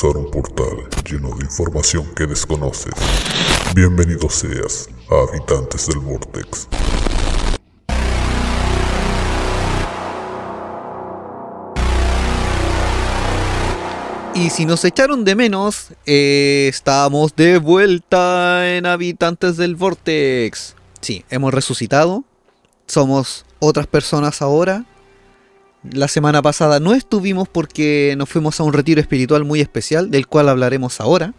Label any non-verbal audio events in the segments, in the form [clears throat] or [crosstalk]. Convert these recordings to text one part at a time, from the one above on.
Cruzar un portal lleno de información que desconoces. Bienvenido seas a Habitantes del Vortex. Y si nos echaron de menos, eh, estamos de vuelta en Habitantes del Vortex. Sí, hemos resucitado. Somos otras personas ahora. La semana pasada no estuvimos porque nos fuimos a un retiro espiritual muy especial, del cual hablaremos ahora.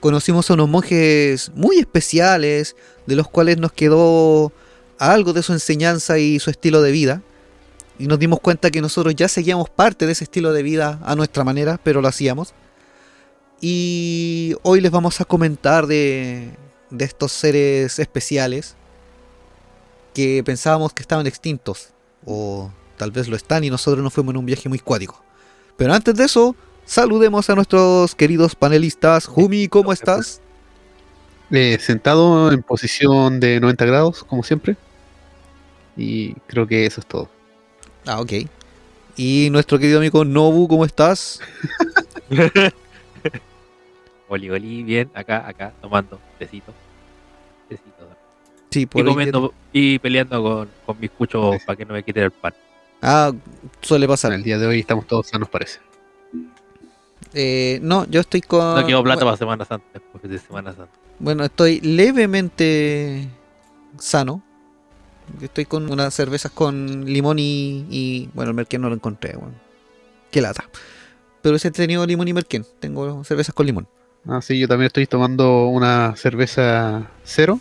Conocimos a unos monjes muy especiales, de los cuales nos quedó algo de su enseñanza y su estilo de vida. Y nos dimos cuenta que nosotros ya seguíamos parte de ese estilo de vida a nuestra manera, pero lo hacíamos. Y hoy les vamos a comentar de, de estos seres especiales que pensábamos que estaban extintos. O tal vez lo están y nosotros nos fuimos en un viaje muy cuático. Pero antes de eso, saludemos a nuestros queridos panelistas. Jumi, ¿cómo estás? Eh, sentado en posición de 90 grados, como siempre. Y creo que eso es todo. Ah, ok. Y nuestro querido amigo Nobu, ¿cómo estás? [laughs] Oli, oli, bien, acá, acá, tomando tecito. Tecito. Sí, Y, por ahí comiendo, y peleando con, con mis cuchos para que no me quiten el pan. Ah, suele En pasar. el día de hoy estamos todos sanos, parece. Eh, no, yo estoy con. No quedó plata bueno, para Semana Santa, después de Semana Santa. bueno, estoy levemente sano. Estoy con unas cervezas con limón y. y, bueno, el merquén no lo encontré, bueno. Qué lata. Pero ese he tenido limón y merquén. Tengo cervezas con limón. Ah, sí, yo también estoy tomando una cerveza cero,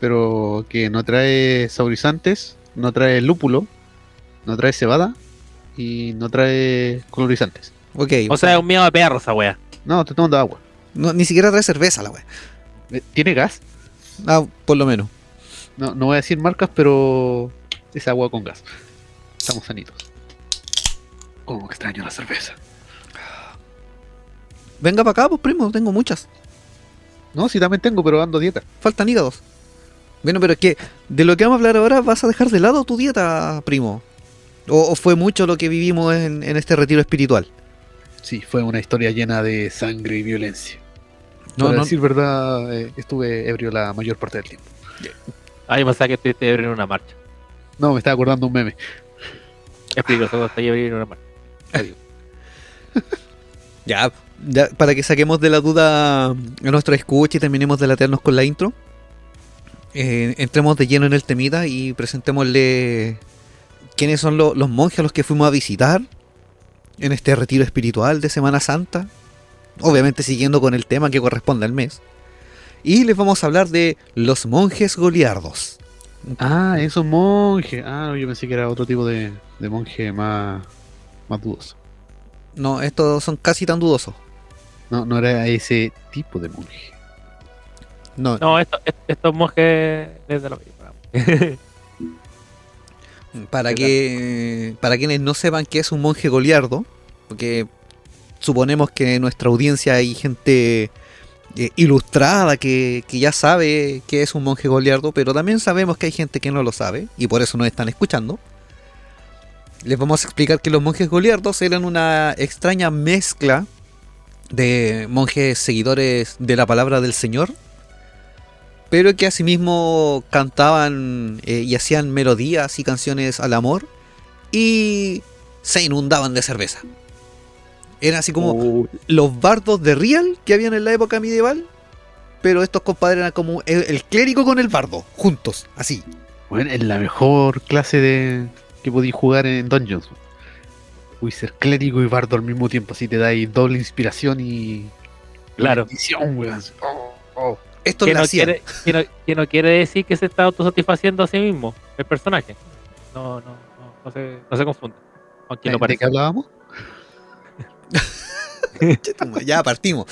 pero que no trae saborizantes, no trae lúpulo, no trae cebada y no trae colorizantes. Ok. O sea, es un miedo a perro esa wea. No, estoy tomando agua. no- ni siquiera trae cerveza la wea. Eh, ¿Tiene gas? Ah, por lo menos. No, no voy a decir marcas, pero es agua con gas. Estamos sanitos. Cómo extraño la cerveza. Venga para acá, pues primo, tengo muchas. No, sí también tengo, pero ando a dieta. Faltan hígados. Bueno, pero es que de lo que vamos a hablar ahora vas a dejar de lado tu dieta, primo. O, o fue mucho lo que vivimos en, en este retiro espiritual. Sí, fue una historia llena de sangre y violencia. No, Para no, decir verdad, eh, estuve ebrio la mayor parte del tiempo. Ah, yo pensaba que estuviste ebrio en una marcha. No, me estaba acordando un meme. Explico, solo estoy ebrio en una marcha. Adiós. [laughs] ya, ya, para que saquemos de la duda a nuestra escucha y terminemos de latearnos con la intro. eh, entremos de lleno en el temida y presentémosle quiénes son lo- los monjes a los que fuimos a visitar en este retiro espiritual de Semana Santa. Obviamente siguiendo con el tema que corresponde al mes. Y les vamos a hablar de los monjes goliardos. Ah, esos monjes. Ah, no, yo pensé que era otro tipo de, de monje más, más dudoso. No, estos son casi tan dudosos. No, no era ese tipo de monje. No, No, esto, est- estos monjes desde la película. [laughs] para que para quienes no sepan qué es un monje goliardo, porque suponemos que en nuestra audiencia hay gente eh, ilustrada que, que ya sabe qué es un monje goliardo, pero también sabemos que hay gente que no lo sabe y por eso nos están escuchando. Les vamos a explicar que los monjes goliardos eran una extraña mezcla de monjes seguidores de la palabra del Señor, pero que asimismo cantaban eh, y hacían melodías y canciones al amor y se inundaban de cerveza. Eran así como Uh, los bardos de Real que habían en la época medieval, pero estos compadres eran como el, el clérigo con el bardo, juntos, así. bueno, es la mejor clase de que podéis jugar en Dungeons. Uy, ser clérigo y bardo al mismo tiempo, así te dais doble inspiración y. Claro. bendición, weón. Oh, oh. Esto Que no, quiere, que, no, que no quiere decir que se está autosatisfaciendo a sí mismo, el personaje. No, no, no, no se, no se confunda. Aunque ¿De lo qué parece. hablábamos? [laughs] ya partimos.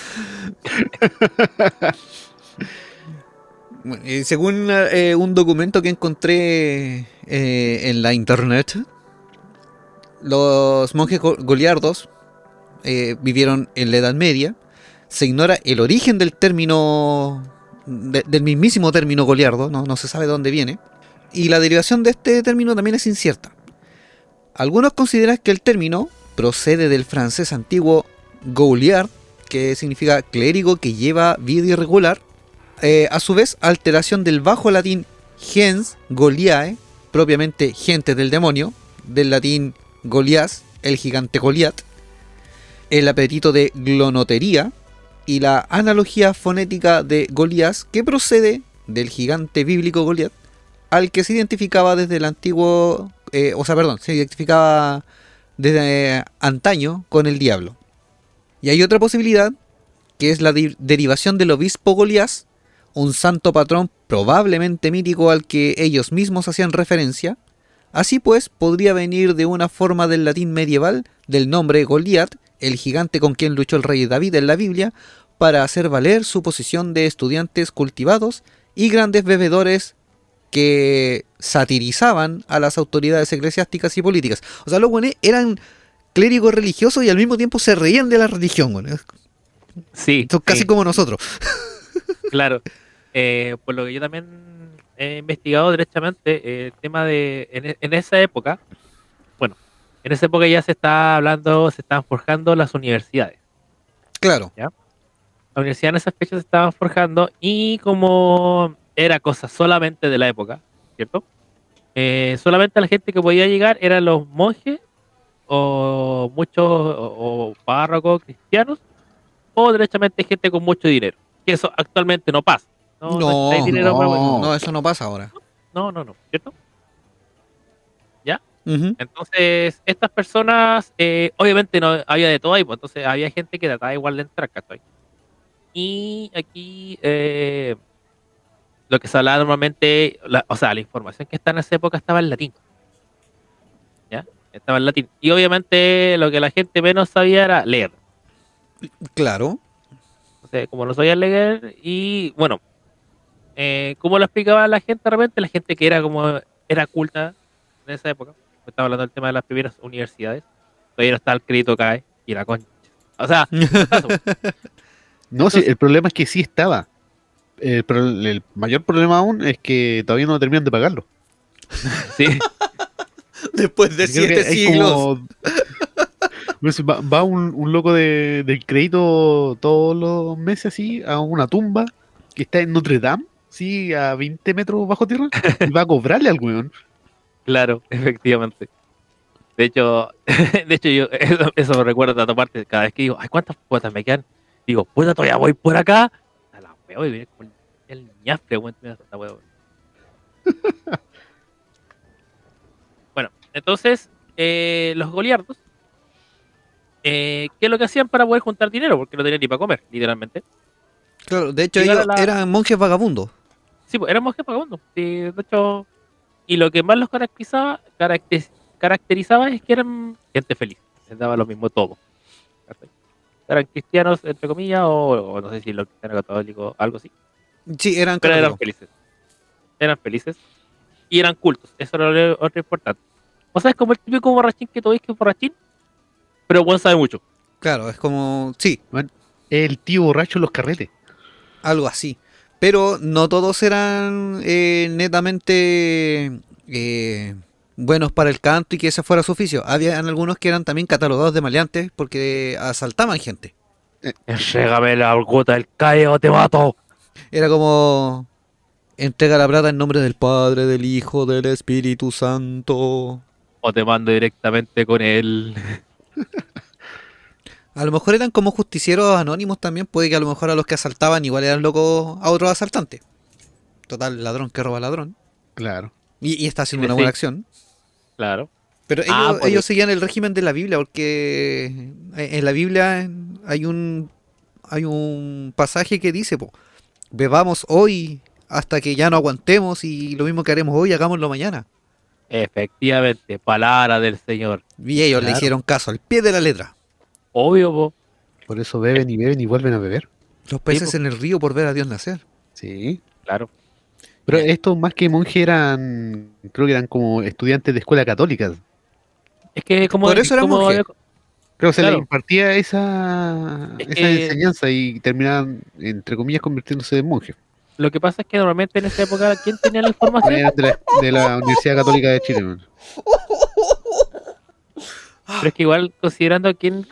Según eh, un documento que encontré eh, en la internet, los monjes go- goliardos eh, vivieron en la Edad Media. Se ignora el origen del término, de- del mismísimo término goliardo, no, no se sabe de dónde viene. Y la derivación de este término también es incierta. Algunos consideran que el término procede del francés antiguo Goliard, que significa clérigo que lleva vida irregular. Eh, a su vez, alteración del bajo latín gens Goliae, propiamente gente del demonio, del latín Golias, el gigante Goliat, el apetito de glonotería y la analogía fonética de Golias que procede del gigante bíblico Goliat, al que se identificaba desde el antiguo, eh, o sea, perdón, se identificaba desde antaño con el diablo. Y hay otra posibilidad, que es la derivación del obispo Golias, un santo patrón probablemente mítico al que ellos mismos hacían referencia. Así pues, podría venir de una forma del latín medieval del nombre Goliat, el gigante con quien luchó el rey David en la Biblia, para hacer valer su posición de estudiantes cultivados y grandes bebedores que satirizaban a las autoridades eclesiásticas y políticas. O sea, los buenos eran clérigos religiosos y al mismo tiempo se reían de la religión. weón. Sí, Son casi sí, como nosotros. claro. Eh, por lo que yo también he investigado derechamente, eh, el tema de. En, e- en esa época, bueno, en esa época ya se está hablando, se estaban forjando las universidades. Claro. La universidad en esas fechas se estaban forjando y como era cosa solamente de la época, ¿cierto? Eh, solamente la gente que podía llegar eran los monjes o muchos o, o párrocos cristianos o derechamente gente con mucho dinero. Que eso actualmente no pasa. No, No, hay dinero para- no, no, eso no pasa ahora. no, no, no, ¿cierto? Ujú. Entonces, estas personas, eh, obviamente no había de todo ahí, pues entonces había gente que trataba igual de entrar, ¿cachai? Y aquí, eh, lo que se hablaba normalmente, la- o sea, la información que está en esa época estaba en latín. ¿Ya? Estaba en latín. Y obviamente lo que la gente menos sabía era leer. Claro. O sea, como no sabía leer, y bueno, eh, ¿cómo lo explicaba la gente de repente? La gente que era como, era culta en esa época. Estaba hablando del tema de las primeras universidades. Todavía no está el crédito CAE y la concha. O sea, [laughs] No, sí, el problema es que sí estaba. El, pro- el mayor problema aún es que todavía no terminan de pagarlo. [laughs] sí, Después de Creo siete siglos. como- [laughs] Pues va, va un, un loco de- del crédito todos los meses así a una tumba que está en Notre Dame, sí, a 20 metros bajo tierra, y va a cobrarle al weón. [laughs] claro, efectivamente. De hecho, [laughs] de hecho yo, eso, eso me recuerda a otra parte. Cada vez que digo, ay, ¿cuántas cuotas me quedan? Digo, puta, todavía voy por acá. A la wea, y viene con el ñafre, weón. [laughs] Bueno, entonces, eh, los goliardos, eh, ¿qué es lo que hacían para poder juntar dinero? Porque no tenían ni para comer, literalmente. Claro, de hecho Llegar ellos la- eran monjes vagabundos. Sí, pues eran monjes vagabundos. Sí, de hecho, y lo que más los caracterizaba, caracte- caracterizaba es que eran gente feliz. Les daba lo mismo todo. Eran cristianos, entre comillas, o, o no sé si los cristianos católicos, algo así. Sí, eran Pero eran felices. Eran felices. Y eran cultos. Eso era lo otro importante. O sea, es como el típico borrachín que tú ves que es borrachín, pero bueno sabe mucho. Claro, es como. Sí, El tío borracho en los carretes. algo así. Pero no todos eran eh, netamente eh, buenos para el canto y que ese fuera su oficio. Habían algunos que eran también catalogados de maleantes porque asaltaban gente. Entrégame la gota del cae o te mato. Era como. Entrega la plata en nombre del Padre, del Hijo, del Espíritu Santo. O te mando directamente con él. [laughs] A lo mejor eran como justicieros anónimos también. Puede que a lo mejor a los que asaltaban igual eran locos a otros asaltantes. Total, ladrón que roba ladrón. Claro. Y, y está haciendo una sí. buena acción. Claro. Pero ellos, Ah, ellos seguían el régimen de la Biblia porque en en la Biblia hay un hay un pasaje que dice, po, bebamos hoy hasta que ya no aguantemos y lo mismo que haremos hoy, hagámoslo mañana. Efectivamente, palabra del Señor. Y ellos le hicieron caso al pie de la letra. Obvio, po. Por eso beben y beben y vuelven a beber. Los peces en el río por ver a Dios nacer. Sí. claro. Pero estos más que monjes eran, creo que eran como estudiantes de escuela católica. Es que como, Por eso era como monje. Creo que se Claro. les impartía esa, Es esa que- enseñanza y terminaban, entre comillas, convirtiéndose en monjes. lo que pasa es que normalmente en esa época, ¿quién tenía la información? Eran de la, de la Universidad Católica de Chile. man. [laughs] Pero es que igual, considerando quién,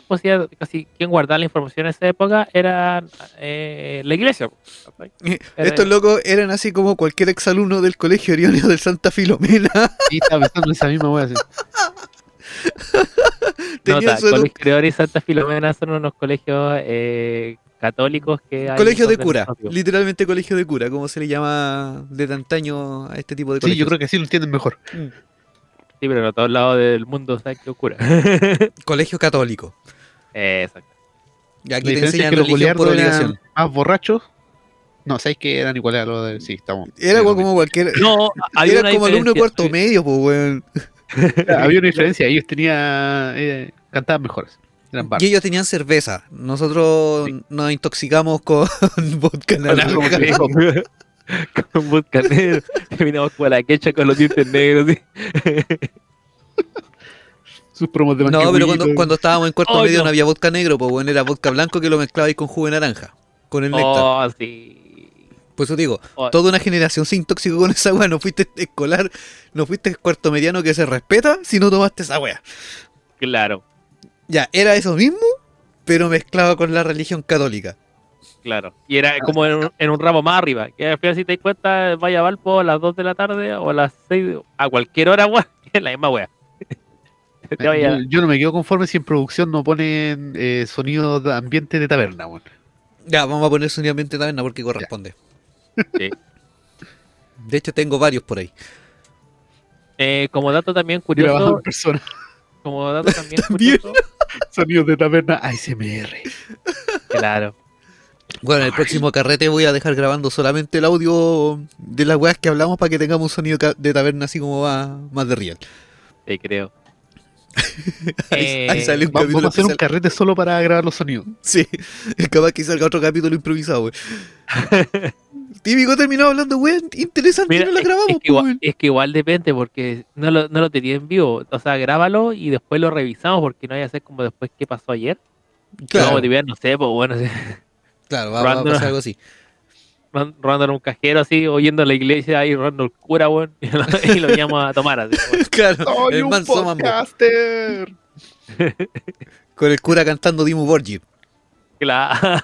casi, quién guardaba la información en esa época, era eh, la iglesia. [laughs] Estos locos eran así como cualquier exalumno del colegio Orionio [laughs] del Santa Filomena. Sí, estaba pensando en esa misma wea. [laughs] Nota, Colegio Creador y Santa Filomena son unos colegios eh, católicos que hay. colegio de cura, literalmente colegio de cura, como se le llama de tantaño a este tipo de Sí, yo colegios. creo que así lo entienden mejor. Sí, pero no todos lados del mundo saben que cura. [laughs] Colegio católico. Exacto. Y aquí te enseñan que los religión por obligación. más borrachos. No, ¿sabéis que eran iguales a los de... Sí, estamos... Era como cualquier... No, había [laughs] Era una como alumno de cuarto medio, pues, weón. Había una [laughs] diferencia, ellos tenían... eh, cantaban mejores. Y ellos tenían cerveza. Nosotros Sí. nos intoxicamos con vodka naranja. [laughs] Con- vodka negro. Terminamos con la quecha con los dientes negros. ¿sí? [laughs] Sus promos de No, pero cuando, estábamos en cuarto Ay, medio no. no. había vodka negro, pues, weón. Era vodka blanco que lo mezclabais con jugo de naranja. Con el néctar. Oh, sí. Por eso digo, Oh, toda una generación se intoxicó con esa weá. No fuiste escolar, no fuiste cuarto mediano que se respeta si no tomaste esa weá. Claro, Ya, era eso mismo, pero mezclado con la religión católica. Claro. Y era como en un, en un ramo más arriba. Que al final, si te das cuenta, vaya a Valpo a las 2 de la tarde o a las 6, a cualquier hora, weón. [laughs] Es la misma wea. Te vaya- Yo, yo no me quedo conforme si en producción no ponen eh, sonido de ambiente de taberna, weón. Ya, vamos a poner sonido ambiente taberna porque corresponde. Sí. De hecho, tengo varios por ahí. Eh, como dato también curioso, persona. como dato también [laughs] También. curioso, [laughs] Sonidos de taberna ASMR. claro. Bueno, en el próximo carrete voy a dejar grabando solamente el audio de las weas que hablamos para que tengamos un sonido de taberna así como va más de real. Sí, creo. [laughs] Ahí, Eh, ahí sale un Vamos a hacer un especial. carrete solo para grabar los sonidos. Sí, es [laughs] capaz que salga otro capítulo improvisado, wey. [laughs] Típico terminado hablando, weón, interesante, Mira, no es- grabamos, es, que igual, es que igual depende, porque no lo, no lo tenía en vivo. O sea, grábalo y después lo revisamos, porque no hay a hacer como después qué pasó ayer. Claro, Vamos a no sé, pues bueno, claro, va, va a pasar [laughs] algo así. robando en un cajero así, oyendo a la iglesia ahí, robando el cura, weón, [laughs] y lo, y lo llamo a tomar así. weón. [laughs] Claro, ¡Soy el un manso podcaster! Con el cura cantando Dimu Borgi. Claro.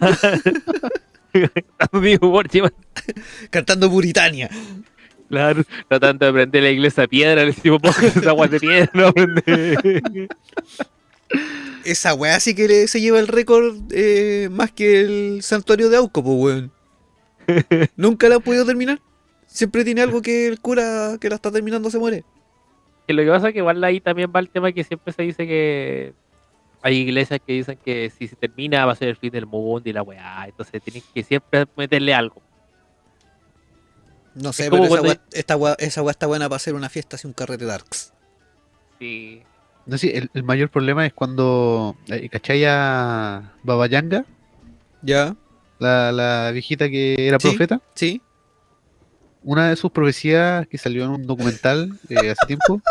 Amigo, por encima, Cantando Puritania. Claro, tratando de prender la iglesia a piedra, le decimos, ponga esa agua de piedra, no prende. Esa weá sí que le- se lleva el récord eh, más que el santuario de Auco, pues weón. [laughs] Nunca la han podido terminar. Siempre tiene algo que el cura que la está terminando se muere. Y lo que pasa es que igual ahí también va el tema que siempre se dice que hay iglesias que dicen que si se termina va a ser el fin del mundo y la weá. Entonces tienen que siempre meterle algo. No sé, Es pero esa weá, esta weá- esa weá está buena para hacer una fiesta así un carrete darks. Sí. No sé, el, el mayor problema es cuando. eh, ¿Cachai a Baba Yanga? ¿Ya? La, la viejita que era Sí. profeta. ¿Sí? Una de sus profecías que salió en un documental eh, hace tiempo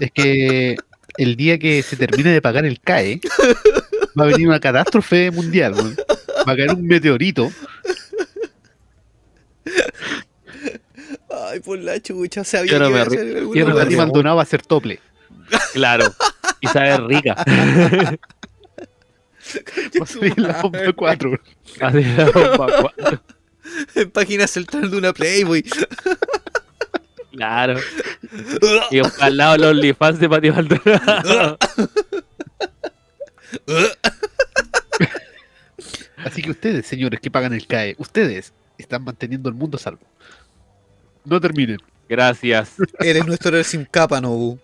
es que el día que se termine de pagar el CAE va a venir una catástrofe mundial. weón. Va a caer un meteorito. Ay, por la chucha, sabía que iba a ser Maldonado va a ser tople. Claro. Y sabe rica. Va a salir la bomba 4. Así la bomba cuatro. En página central de una Playboy. Claro. Y al lado los OnlyFans de Pati Maldonado. Así que ustedes, señores que pagan el CAE, ustedes están manteniendo el mundo a salvo. No terminen. Gracias. Eres nuestro héroe sin capa, no.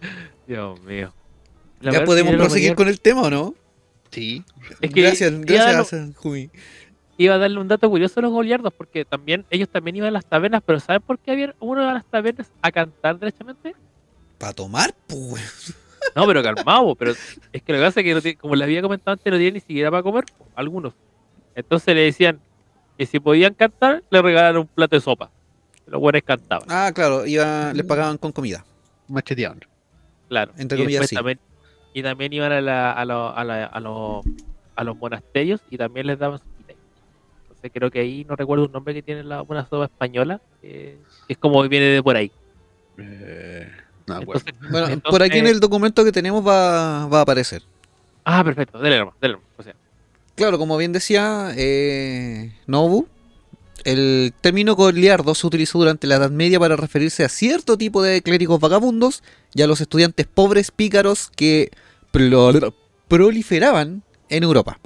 [laughs] Dios mío. La ¿Ya podemos proseguir con el tema o no? Sí. Es que gracias, gracias, Jumi. iba a darle un dato curioso a los goliardos, porque también ellos también iban a las tabernas, pero ¿saben por qué había uno a las tabernas a cantar derechamente? ¿Para tomar? Pues. No, pero calmado, pero es que lo que pasa es que, no tiene- como les había comentado antes, no tienen ni siquiera para comer, algunos. Entonces le decían que si podían cantar, le regalaron un plato de sopa. Los buenos cantaban, Ah, claro, iba, les pagaban con comida. Macheteaban. Claro. entre y comillas, sí. también, y también iban a, la- a, lo- a, la- a los- a los monasterios y también les daban. Entonces creo que ahí no recuerdo un nombre que tiene la, una sopa española, que, es como viene de por ahí. Eh, No. Entonces- Bueno, entonces- por aquí en el documento que tenemos va, va a aparecer. Ah, perfecto, dele nomás, dele nomás. O sea, Claro, como bien decía eh, Nobu, el término goliardo se utilizó durante la Edad Media para referirse a cierto tipo de clérigos vagabundos y a los estudiantes pobres pícaros que pro- proliferaban en Europa.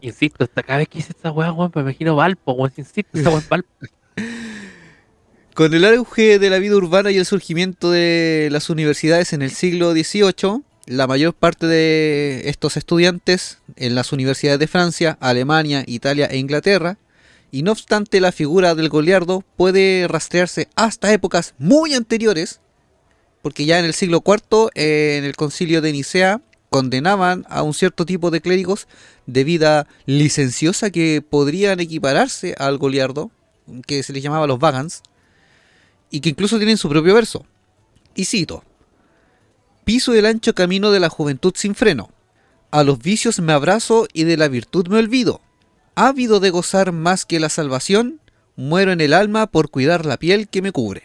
insisto, hasta cada vez que hice esta weá, weón, me imagino Valpo, weón, insisto, esa weá es Valpo. [laughs] [laughs] Con el auge de la vida urbana y el surgimiento de las universidades en el siglo XVIII, la mayor parte de estos estudiantes en las universidades de Francia, Alemania, Italia e Inglaterra, y no obstante la figura del goliardo puede rastrearse hasta épocas muy anteriores, porque ya en el siglo IV, eh, en el concilio de Nicea, condenaban a un cierto tipo de clérigos de vida licenciosa que podrían equipararse al goliardo, que se les llamaba los vagans, y que incluso tienen su propio verso. Y cito, piso el ancho camino de la juventud sin freno, a los vicios me abrazo y de la virtud me olvido, ávido de gozar más que la salvación, muero en el alma por cuidar la piel que me cubre.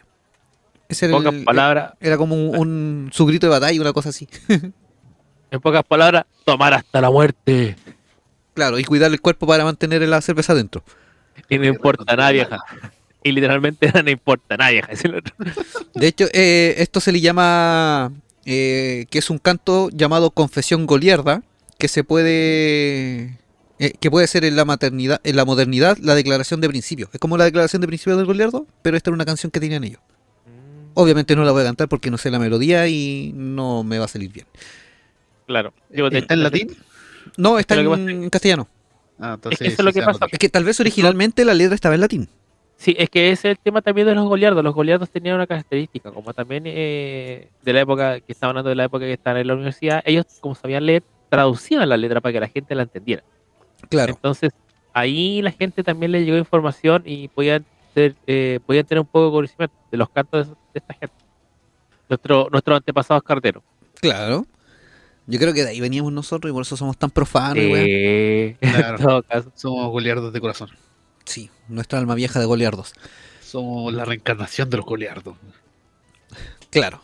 Ese En era, pocas el- palabras, era como un, un- su grito de batalla, una cosa así. [laughs] en pocas palabras, tomar hasta la muerte. Claro, y cuidar el cuerpo para mantener la cerveza adentro. Y no importa nada, vieja. Y literalmente [laughs] no importa nada, vieja. Es el otro. [laughs] De hecho, eh, esto se le llama, eh, que es un canto llamado confesión goliarda, que se puede, eh, que puede ser en la maternidad, en la modernidad, la declaración de principios. Es como la declaración de principios del goliardo, pero esta era una canción que tenían ellos. Obviamente no la voy a cantar porque no sé la melodía y no me va a salir bien. Claro. Digo, ¿Está en latín? No, está en, castellano. Ah, entonces Es que eso es lo que pasa. Es que tal vez originalmente la letra estaba en latín. Sí, es que ese es el tema también de los goliardos. Los goliardos tenían una característica, como también eh, de la época que estaban hablando de la época que estaban en la universidad, ellos, como sabían leer, traducían la letra para que la gente la entendiera. Claro. Entonces, ahí la gente también le llegó información y podían, ser, eh, podían tener un poco de conocimiento de los cantos de, de esta gente. Nuestro, nuestros antepasados carteros. Claro. Yo creo que de ahí veníamos nosotros y por eso somos tan profanos. Eh, [laughs] Claro. En todo caso. Somos goliardos de corazón. Sí, nuestra alma vieja de goliardos. Somos la reencarnación de los goliardos. Claro.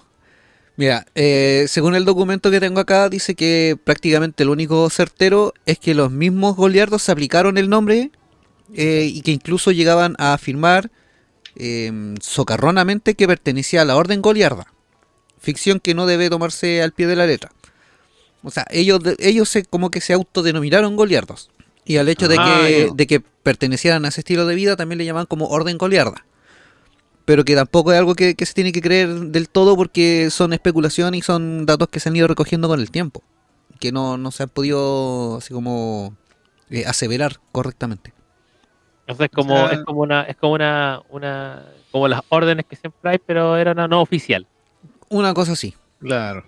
Mira, eh, según el documento que tengo acá, dice que prácticamente lo único certero es que los mismos goliardos se aplicaron el nombre eh, y que incluso llegaban a afirmar eh, socarronamente que pertenecía a la orden goliarda. Ficción que no debe tomarse al pie de la letra. O sea, ellos, ellos se, como que se autodenominaron goliardos. Y al hecho de, Ah, que, ya. de que pertenecieran a ese estilo de vida también le llaman como orden goliarda pero que tampoco es algo que, que se tiene que creer del todo porque son especulaciones y son datos que se han ido recogiendo con el tiempo, que no, no se han podido así como eh, aseverar correctamente. Entonces es como, O sea- es como una, es como una, una, como las órdenes que siempre hay, pero era una no oficial. Una cosa así. Claro.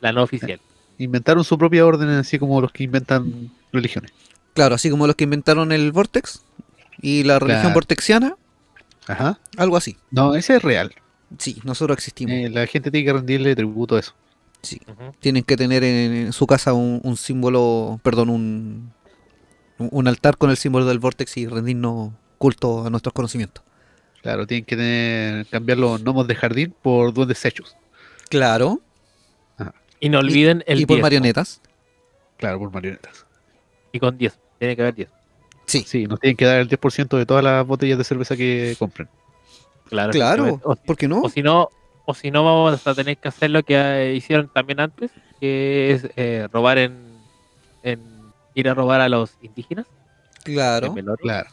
La no oficial. Inventaron su propia orden, así como los que inventan religiones. Claro, así como los que inventaron el Vortex y la religión Claro. vortexiana, Ajá. algo así. No, ese es real. Sí, nosotros existimos. Eh, la gente tiene que rendirle tributo a eso. Sí. Tienen que tener en, en su casa un, un símbolo, perdón, un, un altar con el símbolo del Vortex y rendirnos culto a nuestros conocimientos. Claro, tienen que tener- cambiar los gnomos de jardín por duendes hechos. Claro. Y no olviden el y por diezmo. marionetas. Claro, por marionetas. Y con 10. Tiene que haber 10. Sí. Sí, nos tienen que dar el 10% de todas las botellas de cerveza que compren. Claro. Claro. O, ¿por qué no? o si no, o si no vamos a tener que hacer lo que eh, hicieron también antes, que es eh, robar en, en ir a robar a los indígenas. Claro. Claro.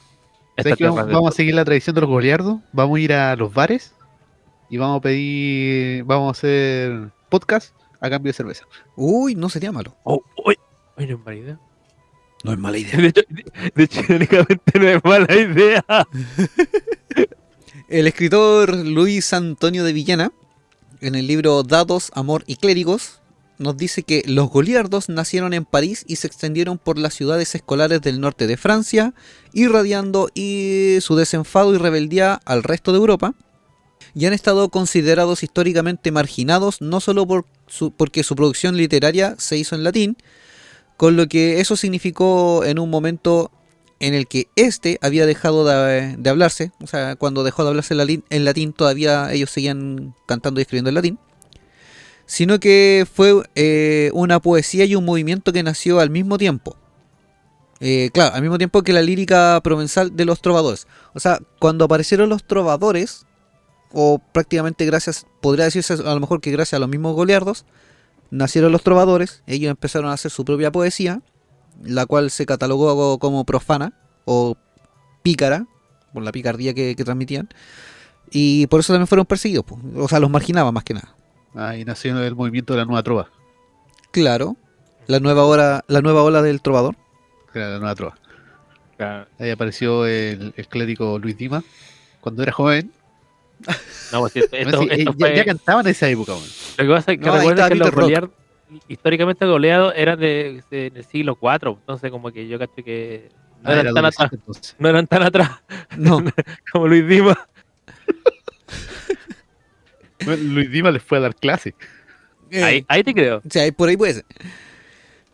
Vamos, a seguir la tradición de los goliardos. Vamos a ir a los bares y vamos a pedir, vamos a hacer podcast a cambio de cerveza. Uy, no sería malo. Oh, uy, uy, no es mala idea. No es mala idea. [laughs] De hecho, de, de hecho, no es mala idea. [laughs] El escritor Luis Antonio de Villena, en el libro Dados, Amor y Clérigos, nos dice que los goliardos nacieron en París y se extendieron por las ciudades escolares del norte de Francia, irradiando y su desenfado y rebeldía al resto de Europa, y han estado considerados históricamente marginados no solo por su- porque su producción literaria se hizo en latín, con lo que eso significó en un momento en el que este había dejado de, de hablarse, o sea, cuando dejó de hablarse en latín, en latín todavía ellos seguían cantando y escribiendo en latín, sino que fue eh, una poesía y un movimiento que nació al mismo tiempo. Eh, claro, al mismo tiempo que la lírica provenzal de los trovadores. O sea, cuando aparecieron los trovadores, o prácticamente gracias, podría decirse a lo mejor que gracias a los mismos goliardos, nacieron los trovadores, ellos empezaron a hacer su propia poesía, la cual se catalogó como profana o pícara, por la picardía que, transmitían, y por eso también fueron perseguidos, o sea, los marginaban más que nada. Ahí nació el movimiento de la nueva trova. Claro, la nueva ola, la nueva ola del trovador. que era la nueva trova. Claro. Ahí apareció el, el clérigo Luis Dima cuando era joven. [laughs] No, pues, esto, esto Sí, eh, ya, fue- ya cantaba en esa época. Lo que pasa es que No, está que los goleados, históricamente goleados eran de, de- del siglo IV, entonces como que yo cacho que no Ah, eran era tan atrás, no eran tan atrás No, [laughs] como Luis Dima. Luis Dima les fue a dar clase. eh, Ahí, ahí te creo. O sea, por ahí puede ser.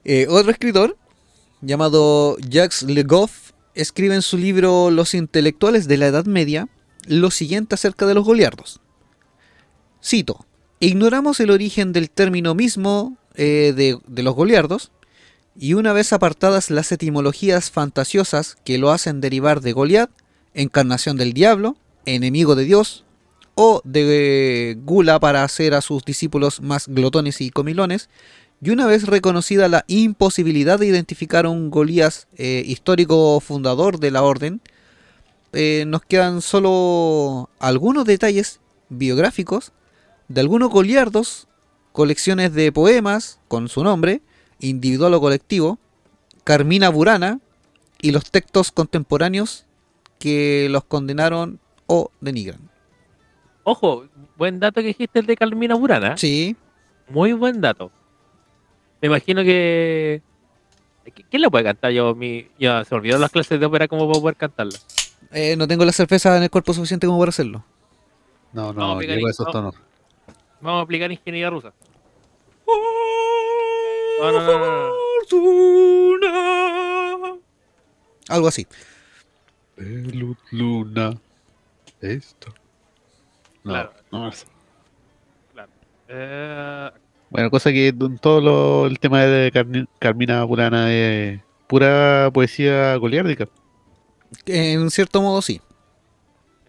Eh, otro escritor, llamado Jacques Le Goff, escribe en su libro Los intelectuales de la Edad Media lo siguiente acerca de los goliardos. Cito, ignoramos el origen del término mismo eh, de, de los goliardos, y una vez apartadas las etimologías fantasiosas que lo hacen derivar de Goliat, encarnación del diablo, enemigo de Dios, o de gula para hacer a sus discípulos más glotones y comilones, y una vez reconocida la imposibilidad de identificar un Golías eh, histórico fundador de la orden, eh, nos quedan solo algunos detalles biográficos de algunos goliardos, colecciones de poemas con su nombre, individual o colectivo, Carmina Burana y los textos contemporáneos que los condenaron o denigran. Ojo, buen dato que dijiste el de Carmina Burana. Sí, Muy buen dato. Me imagino que. ¿qui- ¿Quién la puede cantar? Yo, mi... ya se me olvidaron las clases de ópera, ¿cómo puedo poder cantarla? eh, no tengo la cerveza en el cuerpo suficiente como para hacerlo. No, No, no, Picarín, llegó a esos no. tonos. Vamos a aplicar ingeniería rusa. No, no, no, no, no. Algo así. Luna. Esto. No, Claro. no es- Eh, Bueno, cosa que en todo lo- el tema de Carmina Burana es pura poesía goliárdica. En cierto modo sí.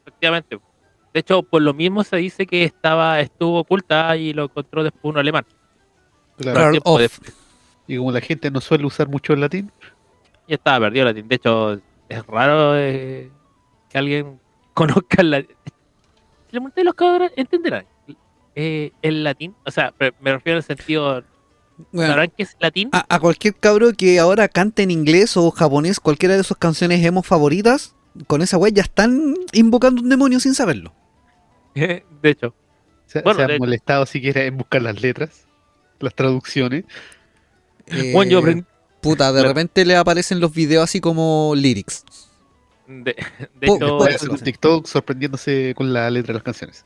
efectivamente. De hecho, por lo mismo se dice que estaba estuvo oculta y lo encontró después un alemán. Claro. De- Y como la gente no suele usar mucho el latín, Ya estaba perdido el latín. De hecho, es raro eh, que alguien [laughs] conozca el latín. Si le pregunté a los cabros, entenderán. Eh, el latín, o sea, me refiero en el sentido, Bueno, ¿sabrán qué es latín? a, a cualquier cabro que ahora cante en inglés o japonés cualquiera de sus canciones emo favoritas, con esa wea ya están invocando un demonio sin saberlo. [laughs] de hecho, se, Bueno, se de- han molestado siquiera en buscar las letras, las traducciones. Eh, bueno, yo aprendí, Puta, de la- repente le aparecen los videos así como lyrics. De, [laughs] hecho, Después en TikTok sorprendiéndose con la letra de las canciones.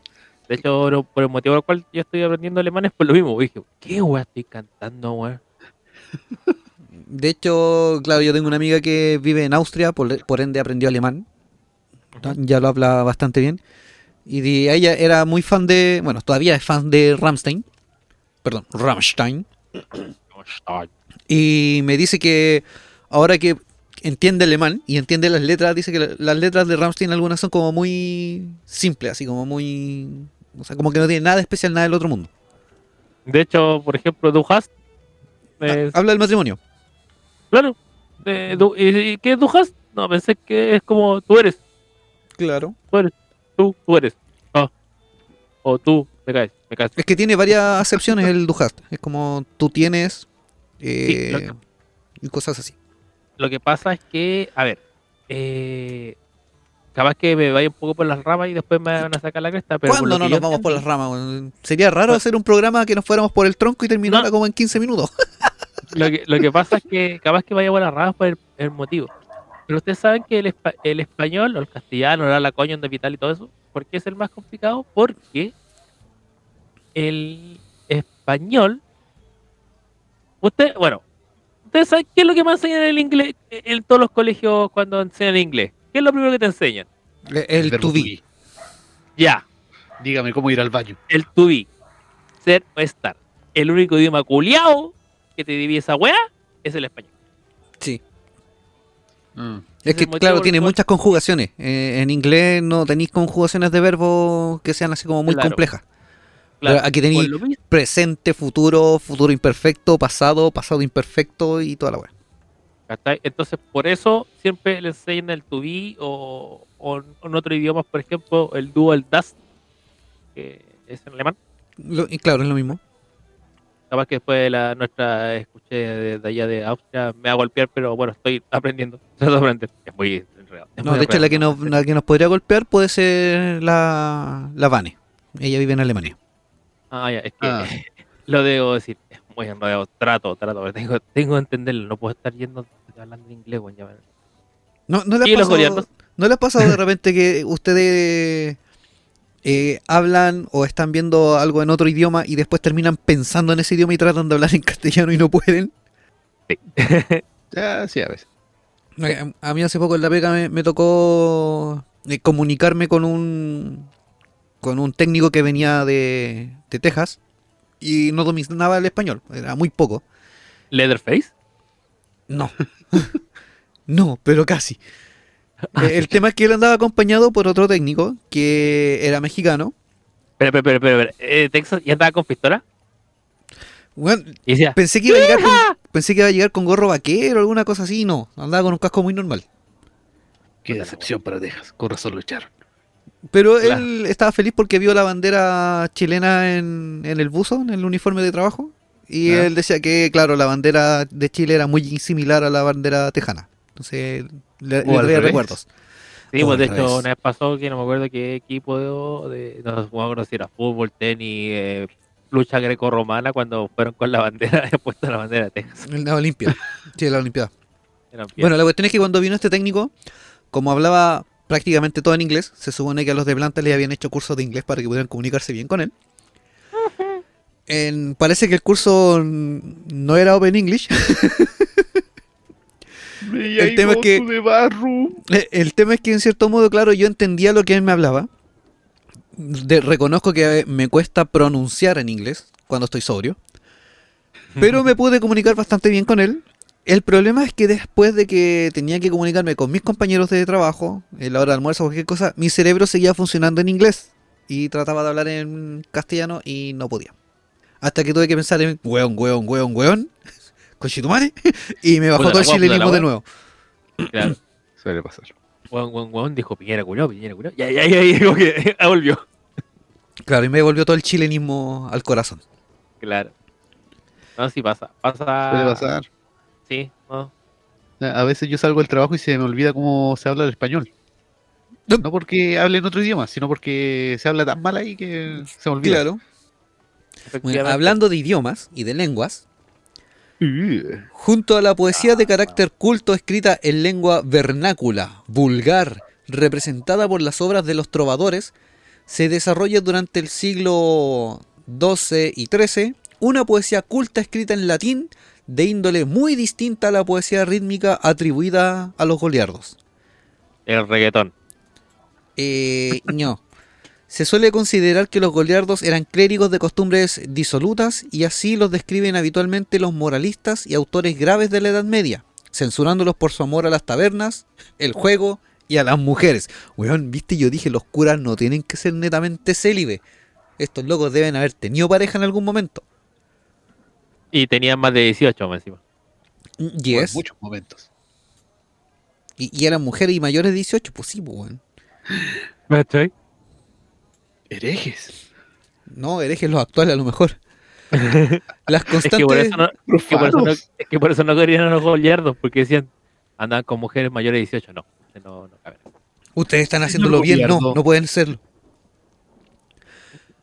de hecho, por el motivo por el cual yo estoy aprendiendo alemán es por lo mismo. Dije, ¿qué wea estoy cantando, wea? [laughs] De hecho, claro, yo tengo una amiga que vive en Austria, por, por ende aprendió alemán. Ya lo habla bastante bien. Y de- ella era muy fan de. Bueno, todavía es fan de Rammstein. Perdón, Rammstein. Y me dice que ahora que entiende alemán y entiende las letras, dice que la- las letras de Rammstein algunas son como muy simples, así como muy... O sea, como que no tiene nada especial, nada del otro mundo. De hecho, por ejemplo, Du hast, Ah, habla del matrimonio. claro. eh, du- ¿y, qué es Du hast? No, pensé que es como tú eres, Claro. tú, tú eres. Ah. O tú, me caes, me caes. Es que tiene varias acepciones el du hast. Es como tú tienes eh, lo que- y cosas así. Lo que pasa es que, a ver, eh, capaz que me vaya un poco por las ramas y después me van a sacar la cresta, pero ¿Cuándo no nos vamos por las ramas? Sería raro Bueno. hacer un programa que nos fuéramos por el tronco y terminara No. como en 15 minutos. [laughs] Lo que, lo que pasa es que capaz que vaya por las ramas por el, el motivo. Pero ustedes saben que el, espa- el español o el castellano, la coño, de vital y todo eso, ¿por qué es el más complicado? Porque el español, usted, bueno, ustedes saben qué es lo que más enseñan en el inglés, en todos los colegios cuando enseñan inglés. ¿Qué es lo primero que te enseñan? El verbo to be. Ya, Dígame cómo ir al baño. el to be, ser o estar. el único idioma culiao que te divide esa weá es el español. Sí. Mm. Es que, el claro, el tiene cual- muchas conjugaciones. Eh, en inglés no tenéis conjugaciones de verbo que sean así como muy Claro. complejas. Claro, aquí mismo, Presente, futuro, futuro imperfecto, pasado, pasado imperfecto y toda la weá. Entonces, por eso siempre le enseñan el to be o, o en otro idioma, por ejemplo, el dual das, que es en alemán. Lo- y claro, es lo mismo. Capaz que después la nuestra escuché de, de allá de Austria me va a golpear, pero bueno, estoy aprendiendo. [laughs] Trato de aprender. Es muy enredado. es No, muy de hecho, la que, nos, la que nos podría golpear puede ser la, la Vane. Ella vive en Alemania. Ah, ya, es que Ah. [laughs] lo debo decir. Es muy enredado. Trato, trato. pero Tengo, tengo que entenderlo. No puedo estar yendo hablando en inglés, weón. ya me- ¿No, no, le, ¿Y ha los pasado, gobiernos? ¿No le ha pasado de [laughs] repente que ustedes eh, hablan o están viendo algo en otro idioma y después terminan pensando en ese idioma y tratan de hablar en [laughs] castellano y no pueden? Ya, sí, a veces. Eh, A mí hace poco en la pega me, me tocó eh, comunicarme con un con un técnico que venía de, de Texas y no dominaba el español, era muy poco. Leatherface. No. [laughs] no, pero casi. Eh, El tema es que él andaba acompañado por otro técnico que era mexicano. Espera, espera, espera, espera. Eh, Texas ya andaba con pistola. Bueno, Y decía, pensé que iba a llegar con, pensé que iba a llegar con gorro vaquero o alguna cosa así, no, andaba con un casco muy normal. Qué decepción para Texas. Con razón lo echaron. Pero Claro. él estaba feliz porque vio la bandera chilena en, en el buzo, en el uniforme de trabajo. Y Ah. él decía que, claro, la bandera de Chile era muy similar a la bandera tejana. Entonces, le, le traía recuerdos. Sí, pues de hecho, una vez pasó que no me acuerdo qué equipo de, no acuerdo si era fútbol, tenis, eh, lucha greco-romana, cuando fueron con la bandera, [laughs] he puesto la bandera de Texas. La Olimpia. sí, la Olimpiada. Bueno, la cuestión es que cuando vino este técnico, como hablaba prácticamente todo en inglés, se supone que a los de planta le habían hecho cursos de inglés para que pudieran comunicarse bien con él. En- parece que el curso no era Open English. [laughs] El tema es que-. Eh, El tema es que en cierto modo, claro, yo entendía lo que él me hablaba. De- reconozco que me cuesta pronunciar en inglés cuando estoy sobrio. Pero me pude comunicar bastante bien con él. El problema es que después de que tenía que comunicarme con mis compañeros de trabajo, en la hora de almuerzo o cualquier cosa, mi cerebro seguía funcionando en inglés. Y trataba de hablar en castellano y no podía. Hasta que tuve que pensar en weón, weón, weón, weón. [laughs] Conchetumare. [laughs] Y me bajó todo el chilenismo de nuevo. Claro. [clears throat] Suele pasar. Juan, Juan, Juan dijo Piñera culiao, Piñera culiao. Ya, ya, ya, ya, como que [laughs] volvió. Claro, y me volvió todo el chilenismo al corazón. Claro. No, sí pasa. Pasa. Suele pasar. Sí, no. A veces yo salgo del trabajo y se me olvida cómo se habla el español. No. No porque hable en otro idioma, sino porque se habla tan mal ahí que se me olvida. Claro. Bueno, hablando de idiomas y de lenguas, junto a la poesía de carácter culto escrita en lengua vernácula, vulgar, representada por las obras de los trovadores, se desarrolla durante el siglo XII y XIII una poesía culta escrita en latín de índole muy distinta a la poesía rítmica atribuida a los goliardos. El reggaetón. Eh, no. Se suele considerar que los goliardos eran clérigos de costumbres disolutas y así los describen habitualmente los moralistas y autores graves de la Edad Media, censurándolos por su amor a las tabernas, el juego y a las mujeres. Weón, viste, yo dije, los curas no tienen que ser netamente célibes. Estos locos deben haber tenido pareja en algún momento. Y tenían más de 18 más encima. Y por muchos momentos. Y, y eran mujeres y mayores de 18, pues sí, pues, weón. ¿Cachai? Herejes. No, herejes los actuales a lo mejor. [laughs] Las Es que por constantes. eso no, es que por eso no, es que por eso no querían a los goliardos, porque decían, andaban con mujeres mayores de 18. No, no, no cabe. Ustedes están haciéndolo bien, no, no pueden serlo.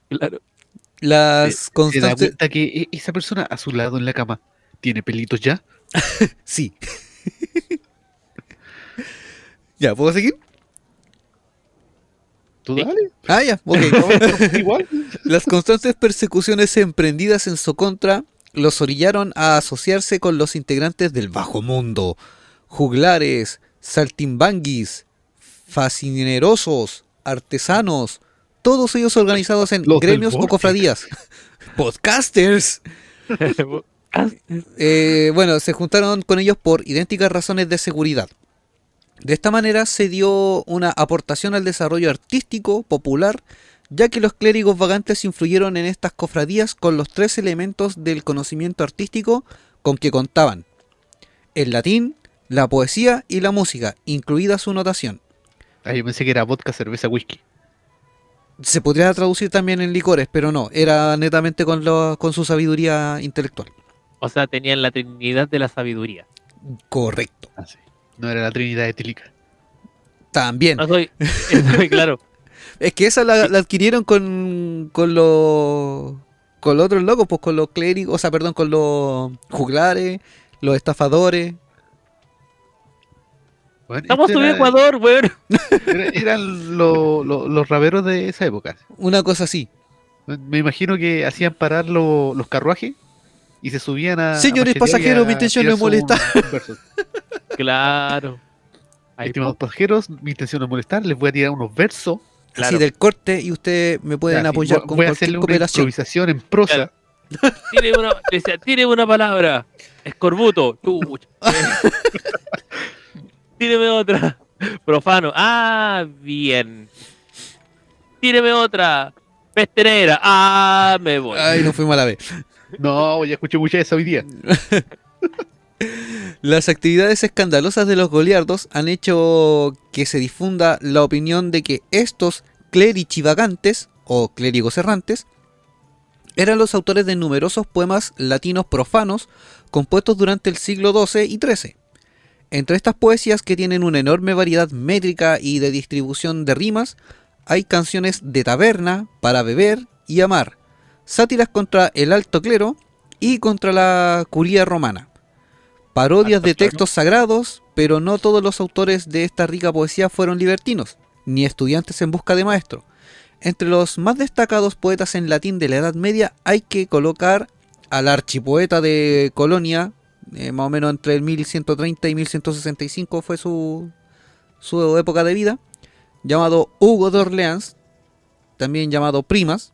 Claro. Las Se da constantes. cuenta que e- esa persona a su lado en la cama tiene pelitos ya. [laughs] Sí. [laughs] ya, ¿puedo seguir? ¿Tú Sí. dale? Ah, ya, ok. [laughs] Igual. Las constantes persecuciones emprendidas en su contra los orillaron a asociarse con los integrantes del bajo mundo, juglares, saltimbanquis, fascinerosos, artesanos, todos ellos organizados en Los gremios o cofradías, [laughs] podcasters, [laughs] Eh, bueno, se juntaron con ellos por idénticas razones de seguridad. De esta manera se dio una aportación al desarrollo artístico popular, ya que los clérigos vagantes influyeron en estas cofradías con los tres elementos del conocimiento artístico con que contaban. El latín, la poesía y la música, incluida su notación. Ah, yo pensé que era vodka, cerveza, whisky. Se podría traducir también en licores, pero no, era netamente con, lo- con su sabiduría intelectual. O sea, tenían la trinidad de la sabiduría. Correcto. Ah, sí. No era la Trinidad etílica. También. No soy, [laughs] soy claro. Es que esa la, la adquirieron con, con los con los otros locos, pues con los clérigos, o sea, perdón, con los juglares, los estafadores. Bueno, Estamos era- Ecuador, weón. [laughs] era- eran lo- lo- los raveros de esa época. Una cosa así. Me imagino que hacían parar lo- los carruajes y se subían a. Señores pasajeros, mi intención no es molestar. [laughs] Claro. Ahí, Estimados pasajeros, mi intención no es molestar, les voy a tirar unos versos. Así Claro. del corte y ustedes me pueden Ya, sí, apoyar voy- con voy a cualquier hacerle una improvisación en prosa. Claro. [laughs] Una palabra. Escorbuto. Chucha. Tíreme otra. [laughs] Profano. Ah, bien. Tíreme otra. Peste negra. Ah, me voy. Ay, no fuimos a la vez. No, ya escuché mucha de esa hoy día. [laughs] Las actividades escandalosas de los goliardos han hecho que se difunda la opinión de que estos clerichivagantes o clérigos errantes eran los autores de numerosos poemas latinos profanos compuestos durante el siglo XII y XIII. Entre estas poesías que tienen una enorme variedad métrica y de distribución de rimas, hay canciones de taberna, para beber y amar, sátiras contra el alto clero y contra la curía romana parodias de textos sagrados, pero no todos los autores de esta rica poesía fueron libertinos, ni estudiantes en busca de maestro. Entre los más destacados poetas en latín de la Edad Media hay que colocar al archipoeta de Colonia, eh, más o menos entre el 1130 y 1165 fue su, su época de vida, llamado Hugo de Orleans, también llamado Primas.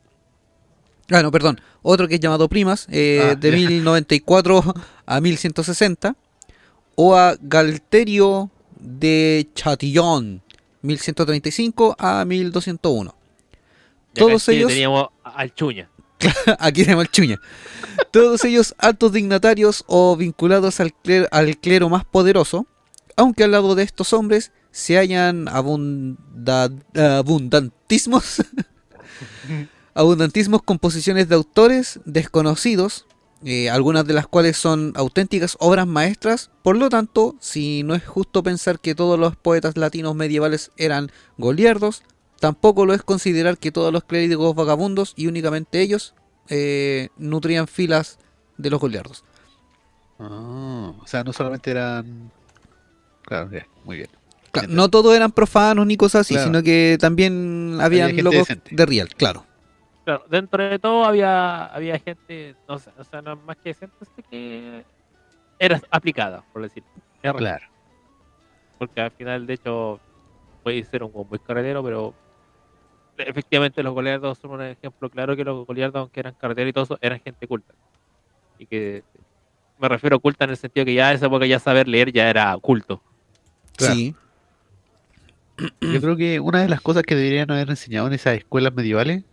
Ah, no, perdón, otro que es llamado Primas, eh, Ah, de ya. 1094 a 1160, o a Galterio de Chatillon, 1135 a 1201. Ya acá en todos ellos- Teníamos al chuña. [laughs] Aquí tenemos el chuña. Todos ellos altos dignatarios o vinculados al clero, más poderoso, aunque al lado de estos hombres se hallan abunda- abundantismos, [laughs] abundantismos composiciones de autores desconocidos, eh, algunas de las cuales son auténticas obras maestras, por lo tanto, si no es justo pensar que todos los poetas latinos medievales eran goliardos, tampoco lo es considerar que todos los clérigos vagabundos y únicamente ellos eh, nutrían filas de los goliardos. Ah, o sea, no solamente eran. Claro, ya, muy bien. Claro, no todos eran profanos ni cosas así, Claro. sino que también habían gente locos decente. de real, claro. Claro, dentro de todo había, había gente, no sé, o sea, no más que decente, que era aplicada, por decir. Era. Claro. Porque al final, de hecho, puede ser un buen carretero, pero efectivamente los goleados son un ejemplo claro que los goleados, aunque eran carreteros y todo eso, eran gente culta. Y que me refiero a culta en el sentido que ya en esa época ya saber leer ya era culto. Claro. Sí, Yo creo que una de las cosas que deberían haber enseñado en esas escuelas medievales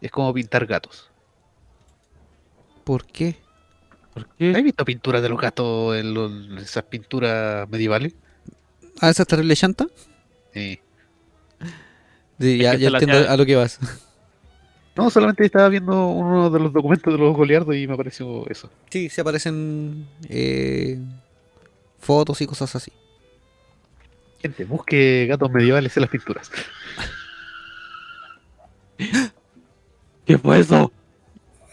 es cómo pintar gatos. ¿por qué? ¿Por qué? ¿Has visto pinturas de los gatos en los- en esas pinturas medievales? ¿A esa terrible llanta? Sí. Sí, ya que ya se la entiendo a lo que vas. No, solamente estaba viendo uno de los documentos de los goliardos y me apareció eso. Sí, se aparecen eh, fotos y cosas así. Gente, busque gatos medievales en las pinturas. [laughs] ¿Qué fue eso?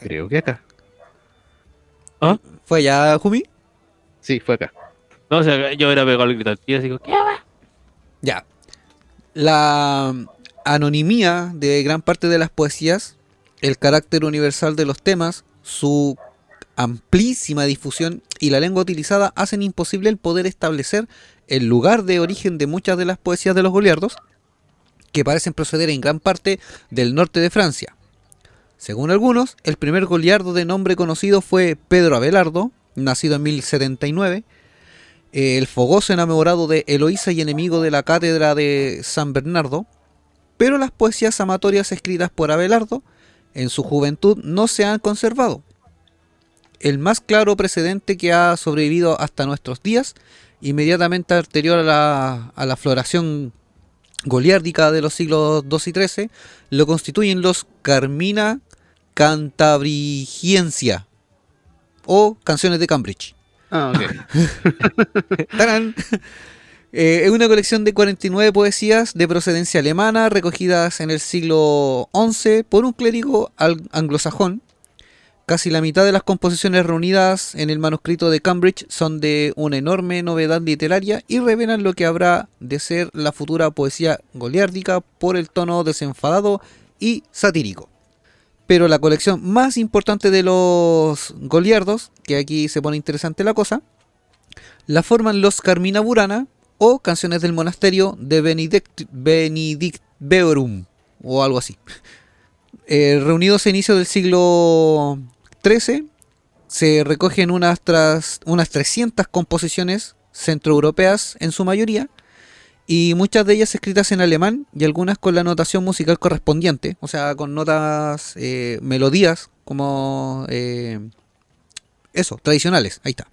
Creo que acá. ¿Fue allá, Jumi? Sí, fue acá. No, o sea, yo era pegado el grito al tío, así como, ¿qué va? Ya. La anonimía de gran parte de las poesías, el carácter universal de los temas, su amplísima difusión y la lengua utilizada hacen imposible el poder establecer el lugar de origen de muchas de las poesías de los goliardos, que parecen proceder en gran parte del norte de Francia. Según algunos, el primer goliardo de nombre conocido fue Pedro Abelardo, nacido en 1079, el fogoso enamorado de Eloísa y enemigo de la cátedra de San Bernardo, pero las poesías amatorias escritas por Abelardo en su juventud no se han conservado. El más claro precedente que ha sobrevivido hasta nuestros días, inmediatamente anterior a la, a la floración goliárdica de los siglos II y XIII, lo constituyen los Carmina Cantabrigiencia o Canciones de Cambridge. Ah, ok. [laughs] ¡Tarán! Eh, es una colección de 49 poesías de procedencia alemana recogidas en el siglo XI por un clérigo anglosajón. Casi la mitad de las composiciones reunidas en el manuscrito de Cambridge son de una enorme novedad literaria y revelan lo que habrá de ser la futura poesía goliárdica por el tono desenfadado y satírico. Pero la colección más importante de los goliardos, que aquí se pone interesante la cosa, la forman los Carmina Burana o Canciones del Monasterio de Benedict, Benedictverum o algo así. Eh, reunidos a inicio del siglo XIII, se recogen unas, tras, unas 300 composiciones centroeuropeas en su mayoría, y muchas de ellas escritas en alemán y algunas con la notación musical correspondiente, o sea, con notas, eh, melodías como eh, eso, tradicionales, ahí está.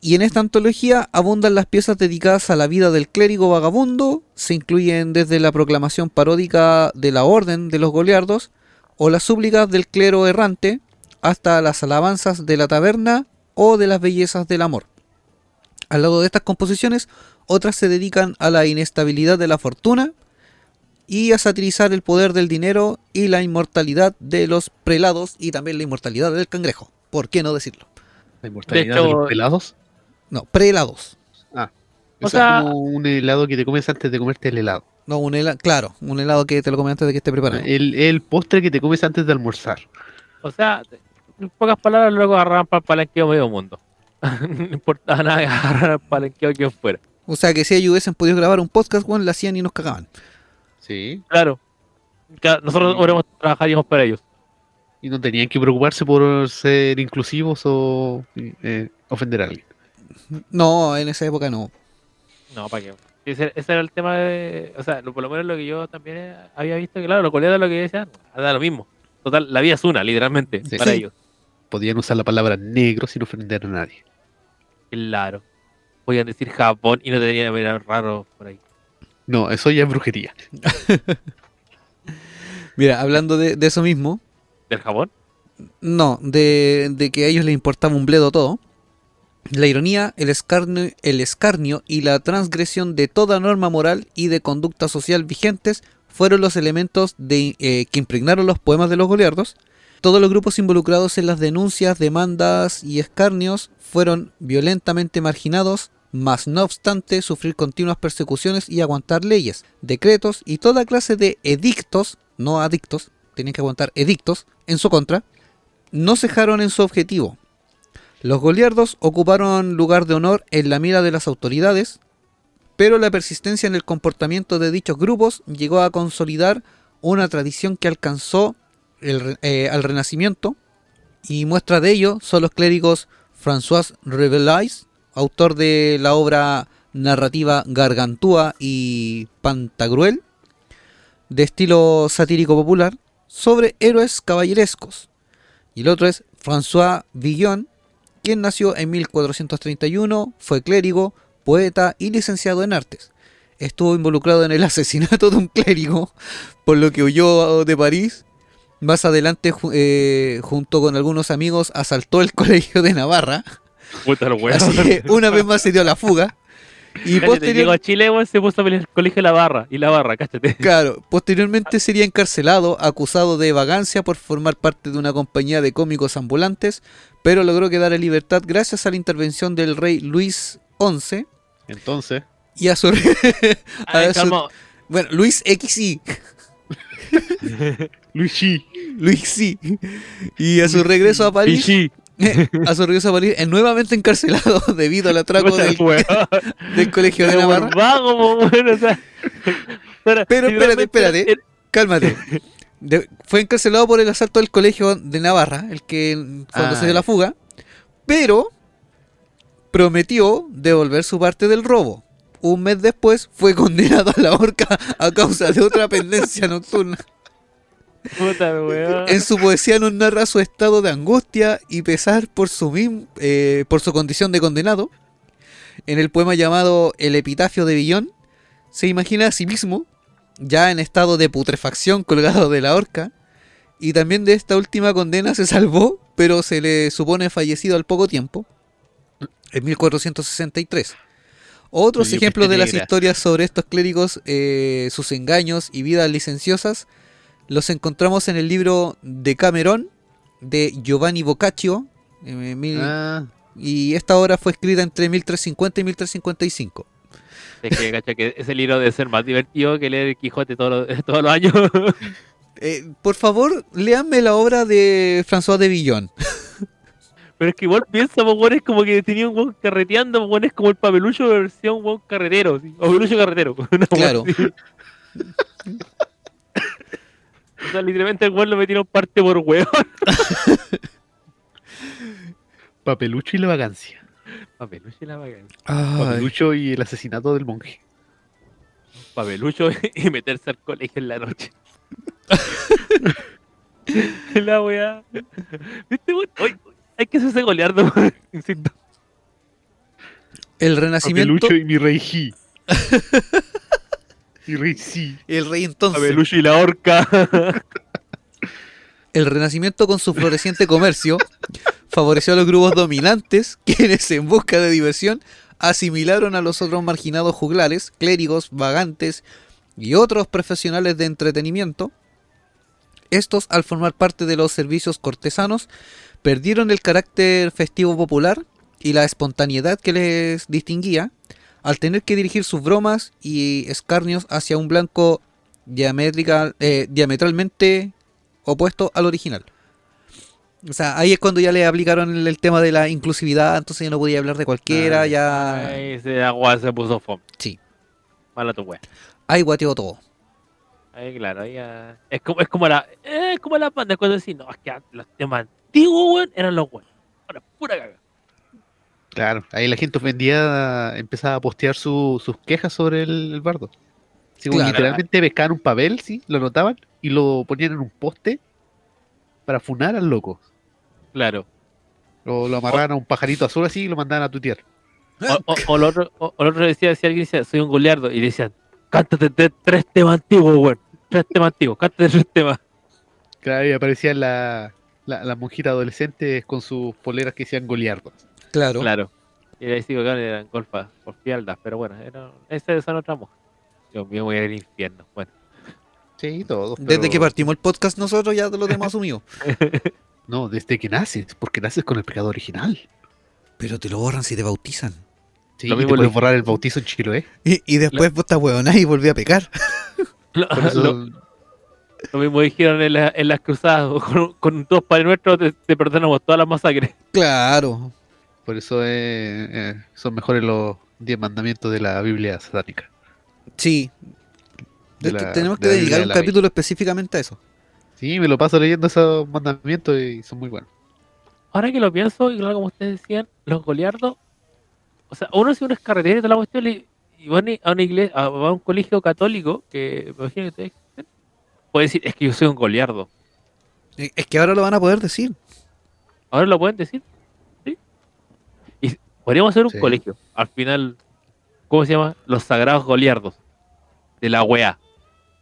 Y en esta antología abundan las piezas dedicadas a la vida del clérigo vagabundo, se incluyen desde la proclamación paródica de la orden de los goliardos o las súplicas del clero errante hasta las alabanzas de la taberna o de las bellezas del amor. Al lado de estas composiciones, otras se dedican a la inestabilidad de la fortuna y a satirizar el poder del dinero y la inmortalidad de los prelados y también la inmortalidad del cangrejo. ¿Por qué no decirlo? La inmortalidad De los pelados. No, prelados. Ah. O O sea, sea- como un helado que te comes antes de comerte el helado. No, un helado, claro, un helado que te lo comí antes de que esté preparado. El, el postre que te comes antes de almorzar. O sea, en pocas palabras, luego agarraban para el palenqueo medio mundo. [laughs] no importaba nada [laughs] que agarrar al palenqueo quien fuera. O sea que si ellos hubiesen podido grabar un podcast, bueno, la hacían y nos cagaban. Sí. Claro. Nosotros Sí. trabajaríamos para ellos. Y no tenían que preocuparse por ser inclusivos o eh, ofender a alguien. No, en esa época no. No, ¿para qué? Ese, ese era el tema de. O sea, lo- por lo menos lo que yo también había visto, que claro, los colegas lo que decían, da lo mismo. Total, la vida es una, literalmente, Sí. para Sí. ellos. Podían usar la palabra negro sin ofender a nadie. Claro. Podían decir Japón y no tenían que mirar raro por ahí. No, eso ya es brujería. [laughs] Mira, hablando de, de eso mismo, ¿Del Japón? no, de, de que a ellos les importaba un bledo todo. La ironía, el escarnio, el escarnio y la transgresión de toda norma moral y de conducta social vigentes fueron los elementos de, eh, que impregnaron los poemas de los goliardos. Todos los grupos involucrados en las denuncias, demandas y escarnios fueron violentamente marginados, mas no obstante sufrir continuas persecuciones y aguantar leyes, decretos y toda clase de edictos, no adictos, tenían que aguantar edictos en su contra, no cejaron en su objetivo. Los goliardos ocuparon lugar de honor en la mira de las autoridades, pero la persistencia en el comportamiento de dichos grupos llegó a consolidar una tradición que alcanzó el eh, al Renacimiento, y muestra de ello son los clérigos François Rabelais, autor de la obra narrativa Gargantúa y Pantagruel, de estilo satírico popular, sobre héroes caballerescos. Y el otro es François Villon, quien nació en 1431, fue clérigo, poeta y licenciado en artes. Estuvo involucrado en el [laughs] asesinato de un clérigo, por lo que huyó de París. Más adelante, eh, junto con algunos amigos, asaltó el [laughs] colegio de Navarra. Puta Así que una vez más se dio la fuga. Y posterior- llegó a Chile, weón, se puso a pelear el colegio de la barra. Y la barra, cáchate. Claro, posteriormente sería encarcelado, acusado de vagancia por formar parte de una compañía de cómicos ambulantes, pero logró quedar en libertad gracias a la intervención del rey Luis XI Entonces, y a su... [laughs] Ay, a su- bueno, Luis [laughs] XI, Luigi. Luis sí. Y a su regreso a París, Pichi. A su regreso a París, es nuevamente encarcelado [laughs] debido al atraco [laughs] del, colegio de Navarra. vago, po, weón, o sea. Pero espérate, espérate. Cálmate. de- fue encarcelado por el asalto del colegio de Navarra, el que cuando Ah, se dio la ya. fuga, pero prometió devolver su parte del robo. Un mes después fue [laughs] condenado a la horca a causa de otra pendencia nocturna. Puta. En su poesía nos narra su estado de angustia y pesar por su, eh, por su condición de condenado. En el poema llamado El epitafio de Villón, se imagina a sí mismo, ya en estado de putrefacción colgado de la horca, y también de esta última condena se salvó, pero se le supone fallecido al poco tiempo, en 1463. Otros ejemplos de las historias sobre estos clérigos, eh, sus engaños y vidas licenciosas, los encontramos en el libro de Camerón de Giovanni Boccaccio, eh, mil- Ah, y esta obra fue escrita entre 1350 y 1355. Es que, cacha, que ese libro debe ser más divertido que leer el Quijote todos los, [laughs] todos los años. [laughs] Eh, por favor, léanme la obra de François de Villon. [laughs] Pero es que igual piensa, pues, weón, es como que tenía un weón carreteando, pues, weón, es como el papelucho versión weón carretero, ¿sí? o papelucho carretero. Claro. O sea, literalmente el weón lo metieron parte por weón. [laughs] Papelucho y la vacancia. Papelucho y la vacancia. Ay, Papelucho y el asesinato del monje. Papelucho [laughs] y meterse al colegio en la noche. [laughs] la weá. ¿Viste, weón? Oye, hay que hacerse goleardo, weón. Insisto. el renacimiento. Papelucho y mi rey Ji. Mi rey sí. El rey entonces. Papelucho y la horca. [laughs] El renacimiento con su floreciente comercio favoreció a los grupos dominantes, quienes en busca de diversión asimilaron a los otros marginados juglares, clérigos, vagantes y otros profesionales de entretenimiento. Estos, al formar parte de los servicios cortesanos, perdieron el carácter festivo popular y la espontaneidad que les distinguía, al tener que dirigir sus bromas y escarnios hacia un blanco eh, diametralmente opuesto al original. O sea, ahí es cuando ya le aplicaron el, el tema de la inclusividad, entonces ya no podía hablar de cualquiera, ya... Ay, ese agua se puso fome. Sí, Mala tu weá. ahí guateó todo. Ahí, claro, ahí ya- Es como, es como la. Es como la banda cuando decís, no, es que los temas antiguos, weón, eran los buenos. Ahora, pura caga. Claro, ahí la gente ofendida empezaba a postear su- sus quejas sobre el, el bardo. Claro. literalmente pescaban un papel, sí, lo anotaban y lo ponían en un poste para funar al loco. Claro. O lo amarraban a un pajarito azul así y lo mandaban a tuitear. O, o, o lo otro, o, o lo otro decía, alguien decía, soy un goleardo, y le decían, cántate te- tres temas antiguos, weón. Tres temas antiguos, cántate tres temas. Claro, y aparecían la, la, las monjitas adolescentes con sus poleras que decían goleardos. Claro. Claro. Y ahí sí que eran golfas por fialdas, pero bueno, era, ese son otra moja. Dios mío, voy a ir al infierno. Bueno, Sí, todo. Desde que partimos el podcast nosotros ya lo tenemos asumido. [laughs] No, desde que naces, porque naces con el pecado original. Pero te lo borran si te bautizan. Sí, Lo mismo te puedes lo- borrar el bautizo en Chiloé. Y, y después vos estás huevona y volví a pecar. [laughs] lo, Por eso, lo- lo mismo dijeron en, la- en las cruzadas, [laughs] con, con dos padres nuestros te, te perdonamos todas las masacres. Claro. Por eso eh, eh, son mejores los 10 mandamientos de la Biblia satánica. Sí. De De hecho, la- tenemos que dedicar un capítulo específicamente a eso. Sí, me lo paso leyendo esos mandamientos y son muy buenos. Ahora que lo pienso, y claro, como ustedes decían, los goleardos, o sea, uno si uno es carretero y toda la cuestión, y, y va a una- iglesia, a, va a un colegio católico, que me imagino que ustedes existen, puede decir, es que yo soy un goleardo. Eh, Es que ahora lo van a poder decir. Ahora lo pueden decir, podríamos hacer un Sí. colegio, al final, ¿cómo se llama? Los sagrados goleardos, de la UEA.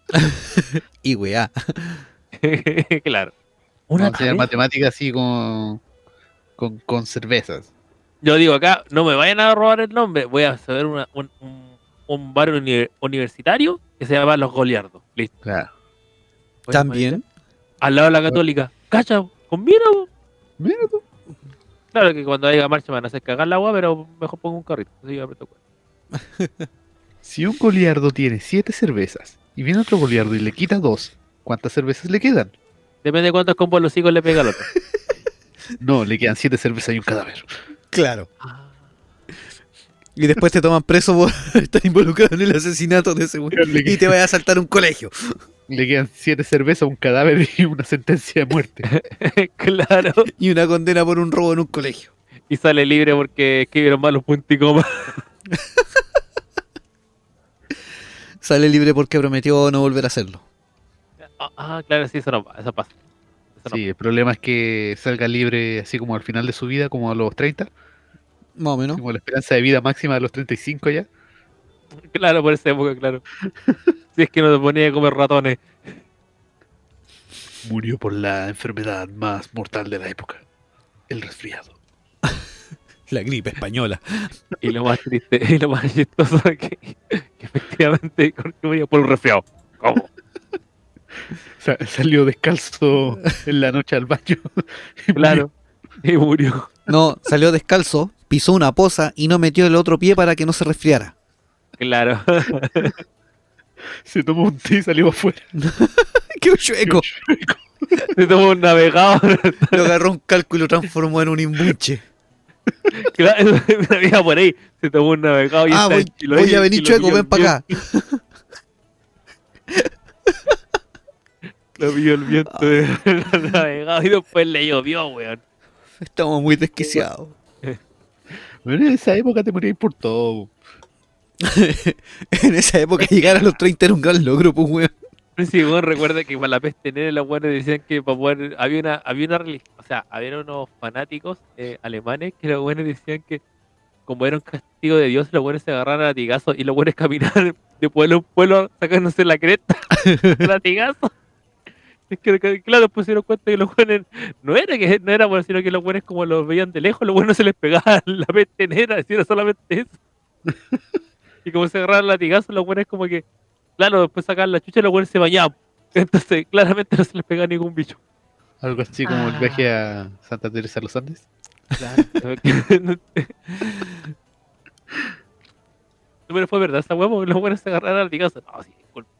[laughs] Y weá. [laughs] claro. Vamos Una a enseñar vez- matemáticas así con, con, con cervezas. Yo digo acá, no me vayan a robar el nombre. Voy a saber una- un, un, un barrio uni- universitario que se llama Los Goliardos. Listo. Claro. También. Al lado de la católica. Cacha, combina. Mira tú. Claro que cuando haya marcha me van a hacer cagar la agua, pero mejor pongo un carrito. Así que. [laughs] Si un goliardo tiene 7 cervezas y viene otro goliardo y le quita 2, ¿cuántas cervezas le quedan? Depende de cuántos combos los hijos le pega al otro. [laughs] No, le quedan 7 cervezas y un cadáver. Claro. Y después te toman preso por [laughs] estar involucrado en el asesinato de ese. Y te vaya a saltar un colegio. Le quedan siete cervezas, un cadáver y una sentencia de muerte. [laughs] claro. Y una condena por un robo en un colegio. Y sale libre porque escribieron mal los puntos y comas. [laughs] Sale libre porque prometió no volver a hacerlo. Ah, ah, claro, sí, eso no pasa. Eso pasa. Eso no Sí, el problema es que salga libre así como al final de su vida, como a los 30, Más o menos. como la esperanza de vida máxima a los 35 ya. Claro, por esa época, claro. [laughs] si es que no te ponía a comer ratones. Murió por la enfermedad más mortal de la época, el resfriado. [laughs] La gripe española. [laughs] Y lo más triste, y lo más chistoso es que, que efectivamente murió por un resfriado. ¿Cómo? Sa- salió descalzo en la noche al baño. y Claro. Y murió. No, salió descalzo, pisó una poza y no metió el otro pie para que no se resfriara. Claro. [laughs] Se tomó un té y salió afuera. [laughs] ¡Qué chueco! Se tomó un navegador. Lo agarró un cálculo y lo transformó en un imbuche. Claro, [laughs] había por ahí. Se tomó un navegador y Ah, voy, en Chiloé voy a venir chueco, ven para acá. Lo pilló el viento del navegador y después le llovió, weón. Estamos muy desquiciados. Bueno, en esa época te morías por todo. [laughs] en esa época llegar a los 30 era un gran logro, pues, weón. Sí, weón, recuerda que para la peste negra los buenos decían que para poder, había una, había una religión, o sea, había unos fanáticos eh, alemanes que los buenos decían que como era un castigo de Dios, los buenos se agarraran a latigazos y los buenos [laughs] caminaban de pueblo en pueblo sacándose la cresta [laughs] de latigazo. Es que, claro, pues se dieron cuenta que los buenos no era que no era bueno, sino que los buenos como los veían de lejos, los buenos se les pegaban [laughs] la peste negra, si era solamente eso. [laughs] y como se agarraban latigazos, los buenos como que Claro, después sacaban la chucha y los buenos se bañaban. Entonces, claramente no se les pega ningún bicho. Algo así como el Ah. viaje a Santa Teresa de los Andes. Claro. Pero fue verdad esa huevo, los buenos se agarraron al tigazo. No, si disculpa.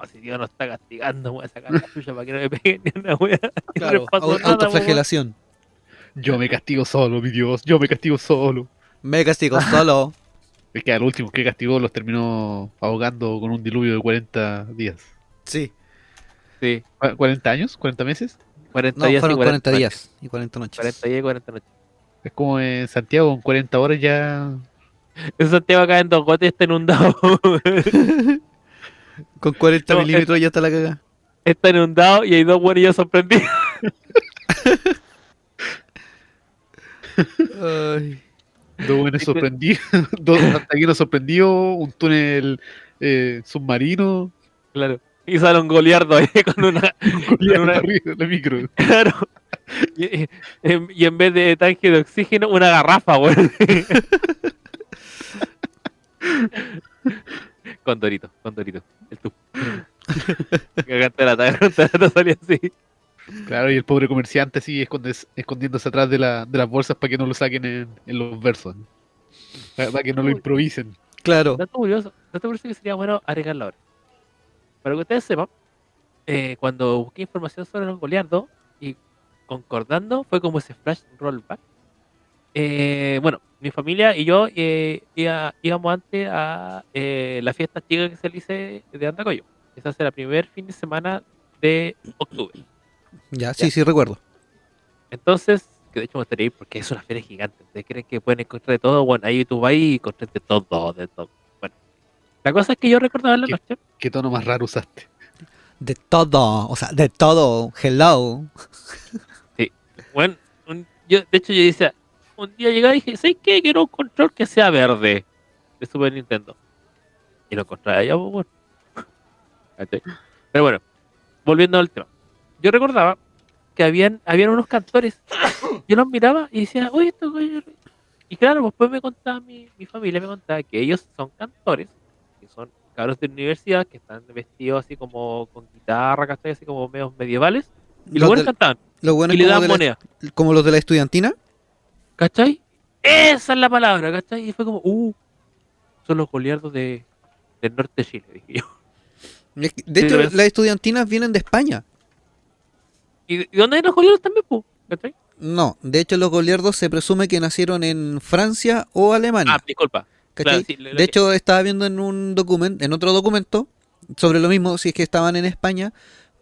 No, si Dios nos está castigando, voy a sacar la [laughs] chucha para que no me peguen ni una wea. [laughs] No Claro, weón. autoflagelación. Yo me castigo solo, mi Dios, yo me castigo solo. Me castigo [laughs] solo. Es que al último que castigó los terminó ahogando con un diluvio de 40 días. Sí. Sí, ¿Cu- ¿40 años? ¿40 meses? 40 No, días y fueron 40 noches. días y 40 noches. 40 días y 40 noches. Es como en Santiago, en 40 horas ya. En Santiago acá en dos gotes está inundado. Con 40 No, milímetros ya está la cagada. está inundado y hay dos buenos ya sorprendidos. [laughs] Ay. Dos buenos sorprendidos. [laughs] Dos ataqueros sorprendidos. Un túnel eh, submarino. Claro. Y sale un goliardo ahí [laughs] con una. Con una- arriba, la micro. Claro. Y, y- en- y en vez de tanque de oxígeno, una garrafa, güey. con Dorito, con Dorito. El tú. Cagaste [laughs] [laughs] la taberna, salía así. Claro, y el pobre comerciante así escondes- escondiéndose atrás de, la, de las bolsas para que no lo saquen en, en los versos. ¿no? Para, para que no lo improvisen. Claro. Dato curioso, dato curioso que sería bueno agregarlo ahora. Para que ustedes sepan, eh, cuando busqué información sobre los goliardos y concordando, fue como ese flash rollback. Eh, bueno, mi familia y yo eh, iba- íbamos antes a eh, la fiesta chica que se le hice de Andacoyo. Esa será el primer fin de semana de octubre. Ya, sí, sí, recuerdo. Entonces, que de hecho me gustaría ir porque es una feria gigante. ¿Ustedes creen que pueden encontrar de todo? Bueno, ahí tú vas y encontrás de todo, de todo. Bueno, la cosa es que yo recordaba en la ¿Qué? noche, ¿Qué tono más raro usaste? De todo, o sea, de todo. Hello. bueno, un- yo, de hecho yo decía, un día llegué y dije, ¿sabes qué? Quiero un control que sea verde de Super Nintendo. Y lo encontré allá, pues bueno. Pero bueno, volviendo al tema. Yo recordaba que habían, habían unos cantores. [coughs] Yo los miraba y decía, oye, esto... oye". Y claro, después me contaba mi, mi familia, me contaba que ellos son cantores, que son cabros de universidad, que están vestidos así como con guitarra, ¿cachai? Así como medios medievales. Y Los los buenos cantaban. Lo bueno Y le la- moneda. como los de la estudiantina. ¿Cachai? Esa es la palabra, ¿cachai? Y fue como, uh, son los goliardos de, del norte de Chile, dije yo. De hecho, las estudiantinas vienen de España. ¿Y, dónde hay los goliardos también, pues? ¿Cachai? No, de hecho los goliardos se presume que nacieron en Francia o Alemania. Ah, disculpa. ¿cachai? Claro, sí, de hecho, estaba viendo en un documento, en otro documento, sobre lo mismo, si es que estaban en España,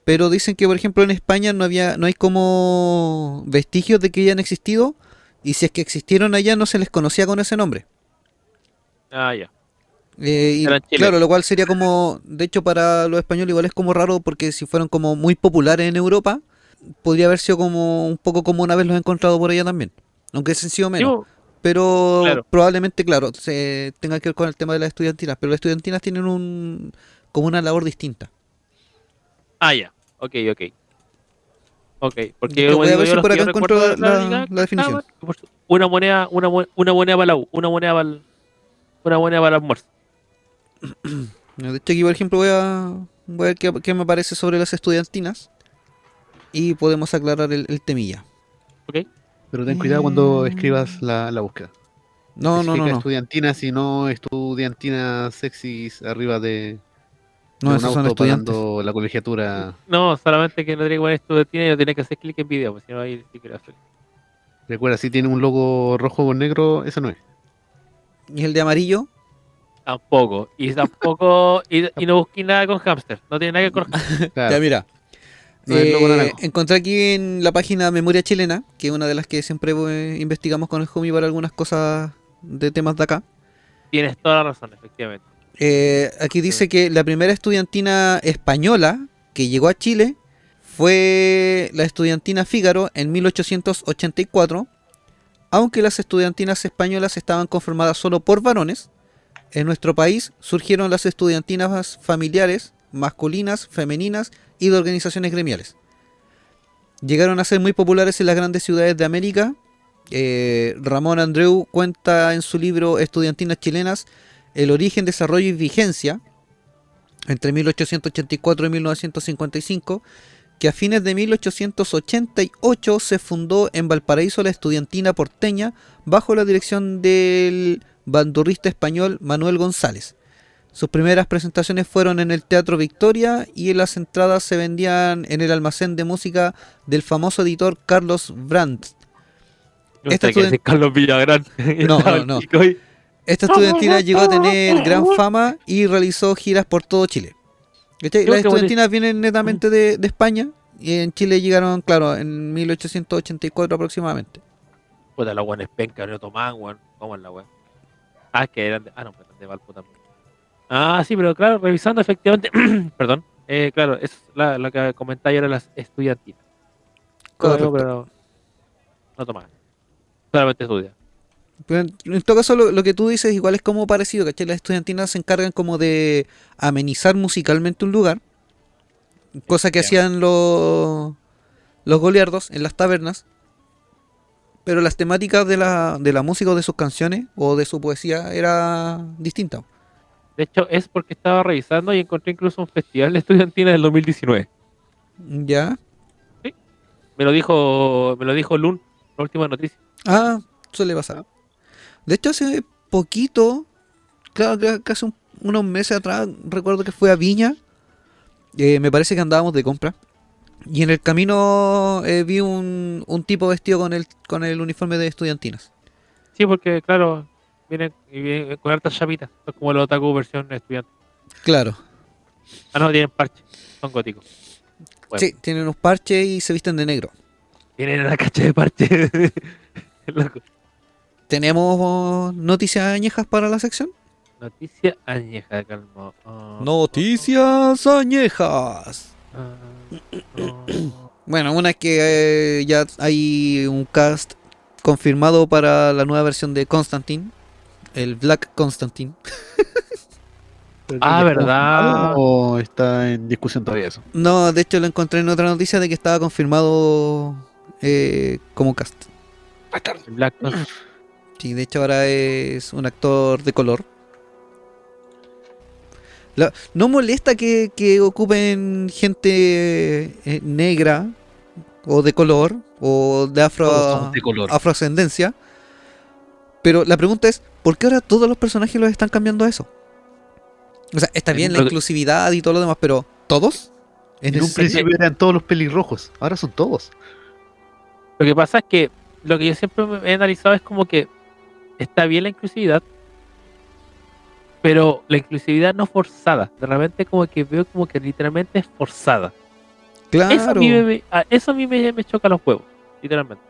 pero dicen que, por ejemplo, en España no había, no hay como vestigios de que hayan existido, y si es que existieron allá no se les conocía con ese nombre. Ah, ya. Eh, y claro, lo cual sería como, de hecho para los españoles igual es como raro porque si fueron como muy populares en Europa, podría haber sido como un poco como una vez los he encontrado por allá también, aunque han sido menos. Pero Claro. probablemente, claro, se tenga que ver con el tema de las estudiantinas, pero las estudiantinas tienen un como una labor distinta. ah, ya. Ok, ok. Ok, porque Te voy a ver si por acá yo encuentro la- liga la definición. su- Una moneda, una, una moneda para la U, una moneda para el, una moneda para el almuerzo. [clears throat] De hecho aquí, por ejemplo, voy a, voy a ver qué, qué me parece sobre las estudiantinas y podemos aclarar el, el temilla. Pero ten cuidado cuando Mm. escribas la, la búsqueda. No, no, no, no. estudiantinas y no estudiantinas sexys arriba de, No, esos son estudiantes. la colegiatura. No, solamente que no tiene que poner estudiantina y no tiene que hacer clic en video, porque si no feliz. Recuerda, si tiene un logo rojo con negro, eso no es. Y el de amarillo, Tampoco. Y [laughs] tampoco. y, y no busqué nada con hamster. No tiene nada que ver con [laughs] hamster. Claro. Ya, mira. No es logo Eh, naranjo. encontré aquí en la página Memoria Chilena, que es una de las que siempre eh, investigamos con el Homie para algunas cosas de temas de acá. Tienes toda la razón, efectivamente. Eh, aquí dice que la primera estudiantina española que llegó a Chile fue la estudiantina Fígaro en 1884, aunque las estudiantinas españolas estaban conformadas solo por varones. En nuestro país surgieron las estudiantinas familiares, masculinas, femeninas y de organizaciones gremiales. Llegaron a ser muy populares en las grandes ciudades de América. Eh, Ramón Andreu cuenta en su libro Estudiantinas chilenas el origen, desarrollo y vigencia entre 1884 y 1955, que a fines de 1888 se fundó en Valparaíso la estudiantina porteña bajo la dirección del bandurrista español Manuel González. Sus primeras presentaciones fueron en el Teatro Victoria y en las entradas se vendían en el almacén de música del famoso editor Carlos Brandt. No estuden- decir Carlos Villagrán. No, [laughs] no, no. Esta estudiantina [laughs] llegó a tener gran fama y realizó giras por todo Chile. ¿Cachai? Creo Las estudiantinas vienen netamente de, de España y en Chile llegaron, claro, en 1884 aproximadamente. Puta, la buena es penca, no tomaban, weón. ¿Cómo es la weón? Ah, es que eran de. Ah, no, de Valpo también. Ah, sí, pero claro, revisando efectivamente. [clears throat] perdón. Eh, claro, es la, lo que comentaba yo era las estudiantinas. Correcto. Pero, pero no tomaban. Solamente estudian. En, todo caso, lo, lo que tú dices igual es como parecido, ¿cachai? Las estudiantinas se encargan como de amenizar musicalmente un lugar, cosa que hacían los, los goliardos en las tabernas. Pero las temáticas de la, de la música o de sus canciones o de su poesía era distinta. De hecho, es porque estaba revisando y encontré incluso un festival de estudiantina del 2019. ¿Ya? Me lo dijo, me lo dijo Lun, la última noticia. Ah, suele pasar. De hecho, hace poquito, claro, casi un- unos meses atrás, recuerdo que fue a Viña. eh, me parece que andábamos de compra. Y en el camino eh, vi un, un tipo vestido con el, con el uniforme de estudiantinas. Sí, porque claro, vienen, con hartas chapitas. Es como los otaku versión estudiante. Claro. Ah, no, tienen parche. Son góticos. Bueno. Sí, tienen unos parches y se visten de negro. Tienen la cacha de parche. [laughs] Loco. ¿Tenemos noticias añejas para la sección? Noticia añeja, calma. Ah, Noticias añejas. ah. [clears throat] Bueno, una es que eh, ya hay un cast confirmado para la nueva versión de Constantine, el Black Constantine. [laughs] Ah, ¿ya está ¿verdad? ¿O está en discusión todavía eso? No, de hecho lo encontré en otra noticia de que estaba confirmado eh, como cast. El Black Panther. Sí, de hecho ahora es un actor de color. La- no molesta que, que ocupen gente eh, negra o de color o de afro, de color. afroascendencia. Pero la pregunta es, ¿por qué ahora todos los personajes los están cambiando a eso? O sea, está En bien la inclusividad y todo lo demás, pero ¿todos? ¿Es En un principio eran todos los pelirrojos, ahora son todos. Lo que pasa es que lo que yo siempre he analizado es como que está bien la inclusividad, pero la inclusividad no forzada. De repente como que veo como que literalmente es forzada. Claro. Eso a mí, me, eso a mí me, me choca los huevos, literalmente.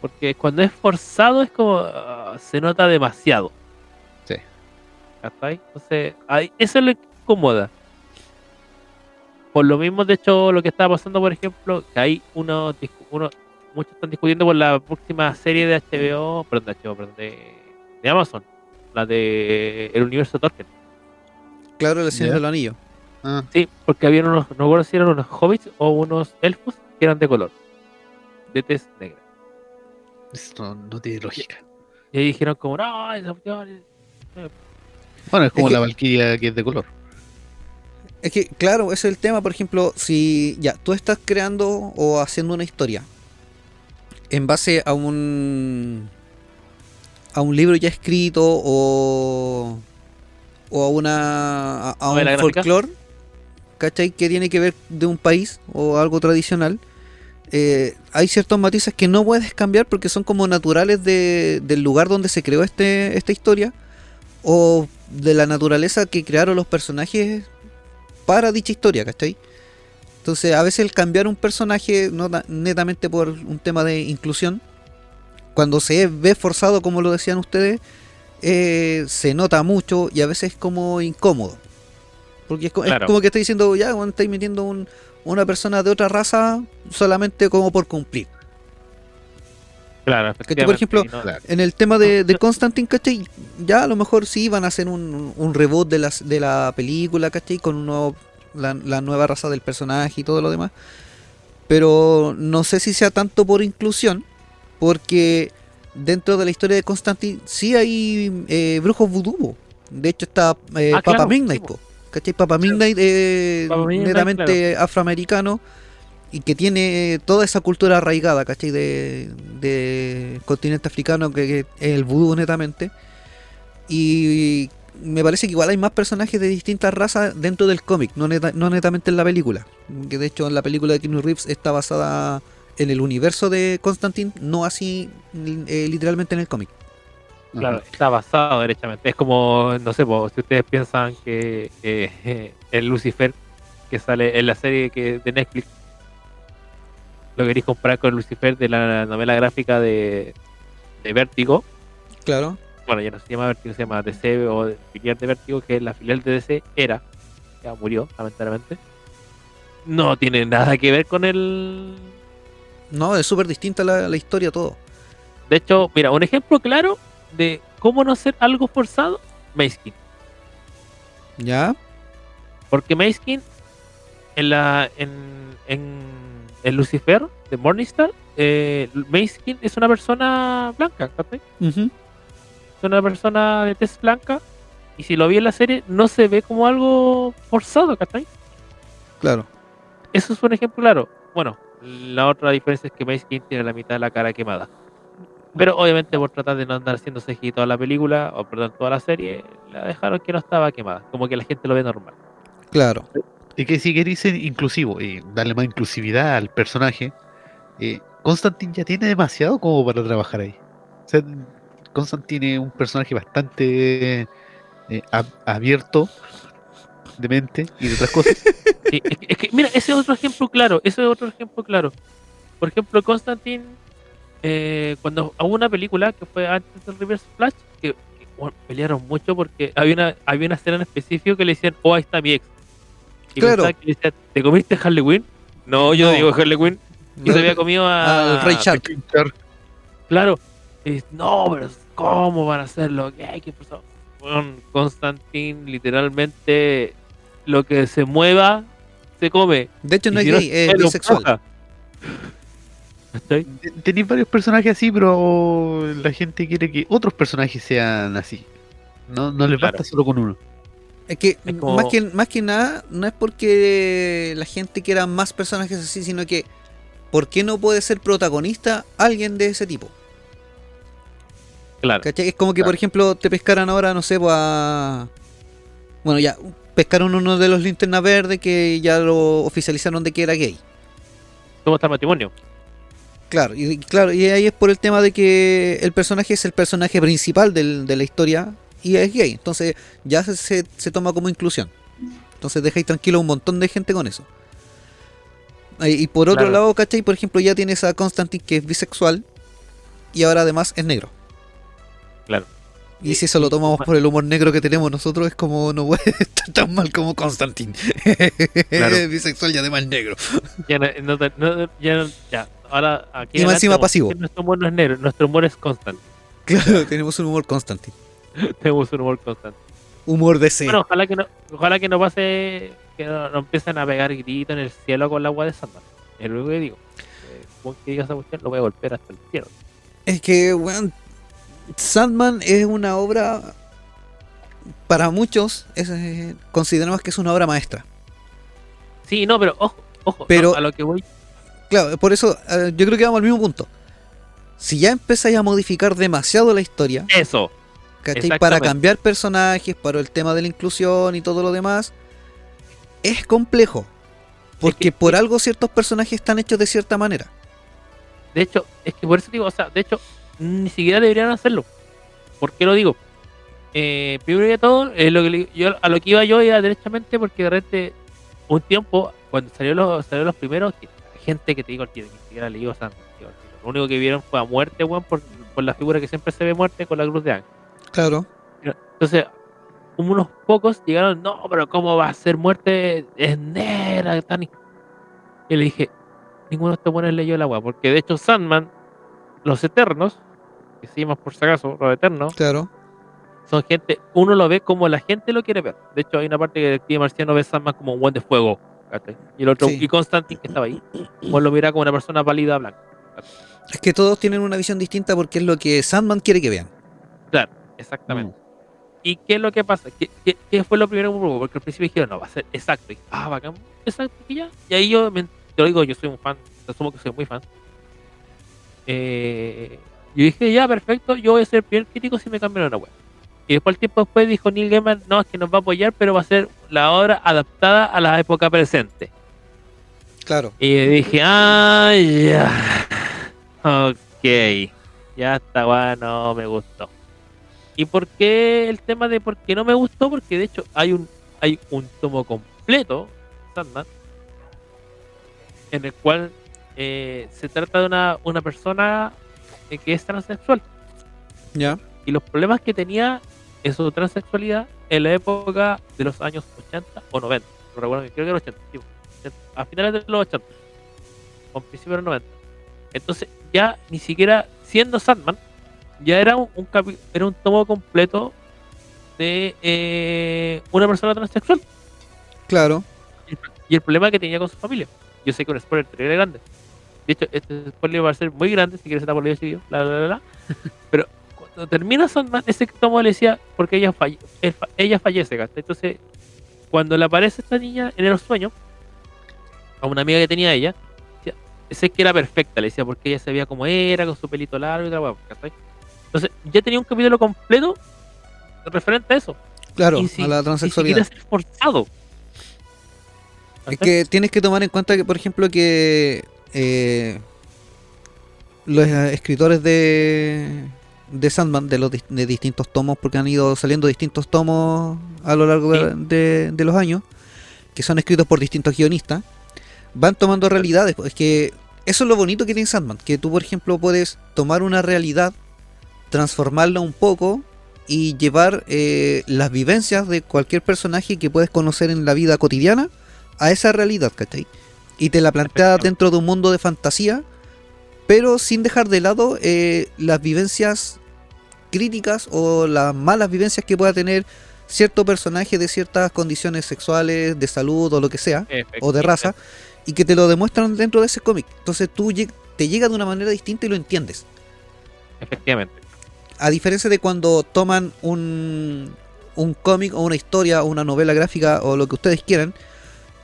Porque cuando es forzado es como ah, se nota demasiado. Sí. ¿Cachai? Entonces, ahí, eso es lo que incomoda. Por lo mismo, de hecho, lo que está pasando, por ejemplo, que hay uno, uno muchos están discutiendo por la próxima serie de HBO, perdón, de HBO, perdón, de, de Amazon, la de El Universo Tolkien. Claro, el Señor Ya. de los Anillos. Ah, Sí, porque había unos, no recuerdo si eran unos hobbits o unos elfos que eran de color, de tez negra. esto no tiene lógica. Y ahí dijeron como, no, esa cuestión es-". Bueno, es como que- la Valkyria que es de color. Es que, claro, ese es el tema, por ejemplo, si ya tú estás creando o haciendo una historia en base a un a un libro ya escrito o o a una a, a un folclore, ¿cachai? Que tiene que ver de un país o algo tradicional. eh, hay ciertos matices que no puedes cambiar porque son como naturales de- del lugar donde se creó este, esta historia o de la naturaleza que crearon los personajes para dicha historia, ¿cachai? Entonces, a veces el cambiar un personaje, no ta- netamente por un tema de inclusión, cuando se ve forzado, como lo decían ustedes, eh, se nota mucho y a veces es como incómodo. Porque es, co- es como que está diciendo, ya, bueno, estáis metiendo un- una persona de otra raza solamente como por cumplir. Claro, por efectivamente, ejemplo, y no- Claro. En el tema de, de Constantine, ¿cachai? Ya a lo mejor sí van a hacer un, un reboot de, las, de la película, ¿cachai? Con un nuevo- la, la nueva raza del personaje y todo lo demás. Pero no sé si sea tanto por inclusión, porque dentro de la historia de Constantine sí hay eh, brujos vudú. De hecho está eh, Ah, Papa claro, Midnight, sí, po. po, ¿cachai? Papa Midnight, eh, Papa Midnight, netamente afroamericano y que tiene toda esa cultura arraigada, ¿cachai? De, de continente africano que, que es el vudú netamente. Y me parece que igual hay más personajes de distintas razas dentro del cómic, no, neta- no netamente en la película. Que de hecho en la película de Keanu Reeves está basada en el universo de Constantine, no así eh, literalmente en el cómic. Claro, está basado derechamente. Es como, no sé, po, si ustedes piensan que eh, el Lucifer que sale en la serie que de Netflix lo queréis comparar con el Lucifer de la novela gráfica de, de Vértigo. Claro. Bueno, ya no se llama Vértigo, se llama DC o filial de Vértigo, que es la filial de DC era, ya murió, lamentablemente. No tiene nada que ver con el. No, es súper distinta la, la historia, todo. De hecho, mira, un ejemplo claro de cómo no hacer algo forzado, Maze ¿Ya? Porque Mayskin en la en, en, en Lucifer de Morningstar, eh, es una persona blanca, ¿cachai? Ujú. Una persona de tez blanca y si lo vi en la serie no se ve como algo forzado, ¿cachai? Claro. Eso es un ejemplo claro. Bueno, la otra diferencia es que Mayskin tiene la mitad de la cara quemada. Pero obviamente por tratar de no andar haciendo CGI toda la película, o perdón, toda la serie, la dejaron que no estaba quemada. Como que la gente lo ve normal. Claro. Y que si queréis ser inclusivo y darle más inclusividad al personaje, eh, Constantine ya tiene demasiado como para trabajar ahí. O sea, Constantine es un personaje bastante eh, ab- abierto de mente y de otras cosas. [laughs] Sí, es, que, es que, mira, ese es otro ejemplo claro, ese es otro ejemplo claro. Por ejemplo, Constantine, eh, cuando hubo una película que fue antes del Reverse Flash, que, que, bueno, pelearon mucho porque había una, había una escena en específico que le decían, oh, ahí está mi ex. Y Claro. pensaba que le decían, ¿te comiste Harley Quinn? No, yo No. digo Harley Quinn. Y se había comido a... Al Rey Shark. Claro. Y dice, no, pero ¿cómo van a hacerlo? ¿Qué, ¿Qué pasó? Bueno, Constantine literalmente lo que se mueva se come. De hecho, no Y es gay, es bisexual. Tenéis varios personajes así, pero la gente quiere que otros personajes sean así. No, no les Claro. basta solo con uno. Es que, Es como- más que más que nada, no es porque la gente quiera más personajes así, sino que ¿por qué no puede ser protagonista alguien de ese tipo? Claro. ¿Cachai? Es como que, por ejemplo, te pescaran ahora, no sé, pues a... Bueno, ya, pescaron uno de los linternas verdes que ya lo oficializaron de que era gay. ¿Cómo está el matrimonio? Claro, y claro, y ahí es por el tema de que el personaje es el personaje principal del- de la historia y es gay. Entonces ya se, se, se toma como inclusión. Entonces dejáis tranquilo a un montón de gente con eso. Y por otro Claro. lado, ¿cachai? Por ejemplo, ya tienes a Constantine que es bisexual y ahora además es negro. Claro. Y si eso lo tomamos por el humor negro que tenemos nosotros, es como no puede [laughs] estar tan mal como Constantine. Claro. [laughs] bisexual y además negro. Ya, no, no ya, ya. Ahora, aquí Y más encima pasivo. Nuestro humor no es negro, nuestro humor es constante. [laughs] Claro, tenemos un humor Constantine. Tenemos un humor constante. Humor de C. Bueno, ojalá que no, ojalá que no pase, que no, no empiecen a pegar gritos en el cielo con el agua de Sandman. Es lo único que digo. Eh, que diga esa cuestión, lo voy a golpear hasta el cielo. Es que, weón, Sandman es una obra, para muchos, es, eh, consideramos que es una obra maestra. Sí, no, pero ojo, ojo, Pero- no, a lo que voy. Claro, por eso eh, yo creo que vamos al mismo punto. Si ya empezáis a modificar demasiado la historia, Eso, ¿cachai? Para cambiar personajes, para el tema de la inclusión y todo lo demás, es complejo. Porque que- por algo ciertos personajes están hechos de cierta manera. de hecho, es que por eso digo, o sea, de hecho, ni siquiera deberían hacerlo. ¿Por qué lo digo? Eh, primero que todo, eh, lo que yo, a lo que iba yo iba derechamente porque de repente, un tiempo, cuando salió los, salió los primeros, que- gente que te digo, que ni siquiera leí o sea, lo único que vieron fue a muerte, weón, por, por la figura que siempre se ve muerte con la cruz de ángel. Claro. Entonces, unos pocos llegaron, no, pero ¿cómo va a ser muerte? Es negra, tan... Y le dije, ninguno de estos buenos leyó el agua, porque de hecho Sandman, los Eternos, que se llaman por si acaso, los Eternos, Claro. son gente, uno lo ve como la gente lo quiere ver. De hecho, hay una parte que el detective marciano ve a Sandman como un buen de fuego, ¿cachai? Y el otro, Sí. y Constantine, que estaba ahí, pues lo mira como una persona pálida blanca. Es que todos tienen una visión distinta porque es lo que Sandman quiere que vean. Claro, exactamente. ¿Y qué es lo que pasa? ¿Qué, qué, qué fue lo primero que? Porque al principio dijeron, no, va a ser exacto. Y, ah, bacán, exacto, y ya. Y ahí yo, me, te lo digo, yo soy un fan, asumo que soy muy fan. Eh, yo dije, ya, perfecto, yo voy a ser bien crítico si me cambian una web. Y después, el tiempo después, dijo Neil Gaiman, no, es que nos va a apoyar, pero va a ser la obra adaptada a la época presente. Claro. Y dije, ah, ya. Ok. Ya está, bueno, me gustó. ¿Y por qué el tema de por qué no me gustó? Porque de hecho hay un hay un tomo completo, Sandman, en el cual eh, se trata de una, una persona eh, que es transexual. Ya. Y los problemas que tenía en su transexualidad en la época de los años 80 o 90. No recuerdo creo que era 80, sí, 80, a finales de los 80, o principios de los 90. Entonces, ya ni siquiera siendo Sandman, ya era un, un era un tomo completo de eh, una persona transexual. Claro. Y el problema que tenía con su familia. Yo sé que un spoiler terrible grande. De hecho, este spoiler va a ser muy grande, si quieres estar por el video, bla, bla, bla, bla. [laughs] Pero cuando termina Sandman, ese tomo le decía, porque ella, falle- ella fallece, ¿cachai? Entonces, cuando le aparece esta niña en el sueño, a una amiga que tenía ella, decía, ese que era perfecta, le decía, porque ella se veía como era, con su pelito largo y tal, ¿cachai? Entonces, ya tenía un capítulo completo referente a eso. Claro, Y si- a la transexualidad. siquiera ser forzado. Es que tienes que tomar en cuenta que, por ejemplo, que eh, los eh, escritores de, de Sandman, de los de distintos tomos, porque han ido saliendo distintos tomos a lo largo de- de los años, que son escritos por distintos guionistas, van tomando realidades. pues, Es que eso es lo bonito que tiene Sandman, que tú, por ejemplo, puedes tomar una realidad, transformarla un poco y llevar eh, las vivencias de cualquier personaje que puedes conocer en la vida cotidiana a esa realidad, ¿cachai? Y te la plantea dentro de un mundo de fantasía, pero sin dejar de lado eh, las vivencias críticas o las malas vivencias que pueda tener cierto personaje de ciertas condiciones sexuales, de salud o lo que sea, o de raza, y que te lo demuestran dentro de ese cómic. Entonces tú te llega de una manera distinta y lo entiendes. Efectivamente. A diferencia de cuando toman un, un cómic o una historia o una novela gráfica o lo que ustedes quieran,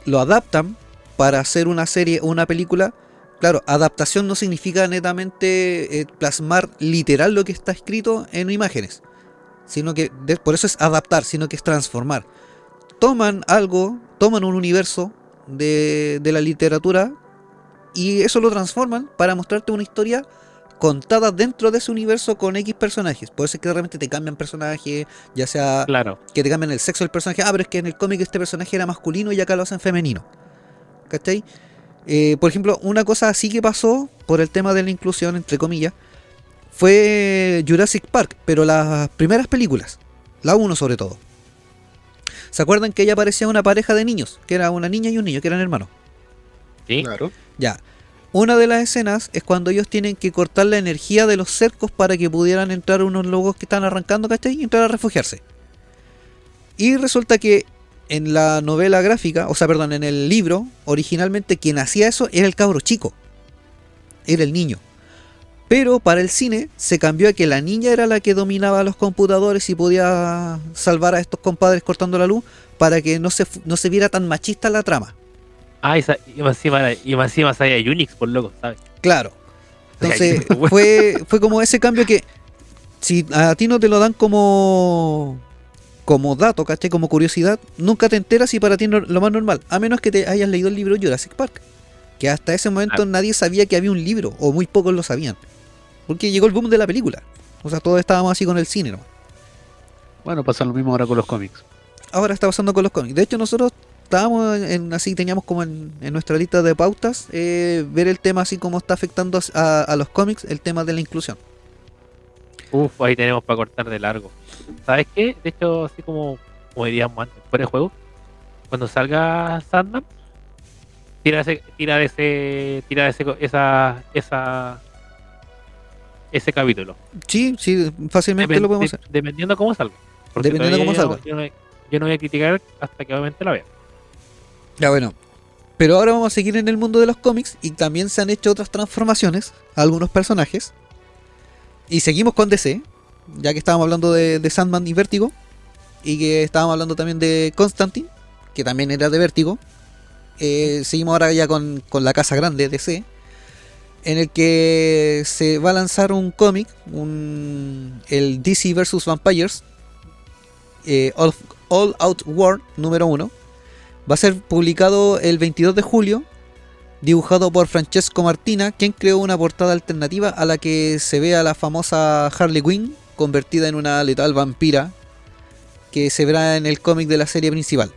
lo adaptan para hacer una serie o una película. Claro, adaptación no significa netamente eh, plasmar literal lo que está escrito en imágenes, sino que de- por eso es adaptar, sino que es transformar. Toman algo, toman un universo de, de la literatura y eso lo transforman para mostrarte una historia contadas dentro de ese universo con X personajes. Puede ser que de repente te cambian personaje, ya sea Claro. que te cambian el sexo del personaje. Ah, pero es que en el cómic este personaje era masculino y acá lo hacen femenino. ¿Cachai? Eh, por ejemplo, una cosa así que pasó por el tema de la inclusión, entre comillas, fue Jurassic Park, pero las primeras películas, la 1 sobre todo. ¿Se acuerdan que ahí aparecía una pareja de niños? Que era una niña y un niño, que eran hermanos. Sí. Claro. Ya. Una de las escenas es cuando ellos tienen que cortar la energía de los cercos para que pudieran entrar unos lobos que están arrancando, ¿cachai? Y entrar a refugiarse. Y resulta que en la novela gráfica, o sea, perdón, en el libro, originalmente quien hacía eso era el cabro chico. Era el niño. Pero para el cine se cambió a que la niña era la que dominaba los computadores y podía salvar a estos compadres cortando la luz para que no se, no se viera tan machista la trama. Ah, y, más encima, y más encima salía Unix, por loco, ¿sabes? Claro. Entonces [laughs] fue, fue como ese cambio que si a ti no te lo dan como como dato, ¿cachai? Como curiosidad, nunca te enteras y para ti es lo más normal. A menos que te hayas leído el libro Jurassic Park. Que hasta ese momento Claro. nadie sabía que había un libro, o muy pocos lo sabían. Porque llegó el boom de la película. O sea, todos estábamos así con el cine, ¿no? Bueno, pasa lo mismo ahora con los cómics. Ahora está pasando con los cómics. De hecho, nosotros estábamos en, así, teníamos como en, en nuestra lista de pautas, eh, ver el tema así como está afectando a, a los cómics, el tema de la inclusión. Uf, ahí tenemos para cortar de largo. ¿Sabes qué? De hecho, así como, como diríamos antes, fuera de juego, cuando salga Sandman, tira ese, tira ese, tira ese, esa, esa, ese capítulo. Sí, sí, fácilmente lo podemos de- hacer. Dependiendo cómo salga. Dependiendo cómo salga. Yo no, yo no voy a criticar hasta que obviamente la vea. Ya bueno. Pero ahora vamos a seguir en el mundo de los cómics y también se han hecho otras transformaciones a algunos personajes. Y seguimos con DC, ya que estábamos hablando de, Sandman y Vértigo. Y que estábamos hablando también de Constantine, que también era de Vértigo. Eh, seguimos ahora ya con, con la casa grande DC, en el que se va a lanzar un cómic, un, el DC vs. Vampires, eh, All, All Out War número 1. Va a ser publicado el 22 de julio, dibujado por Francesco Martina, quien creó una portada alternativa a la que se ve a la famosa Harley Quinn convertida en una letal vampira que se verá en el cómic de la serie principal.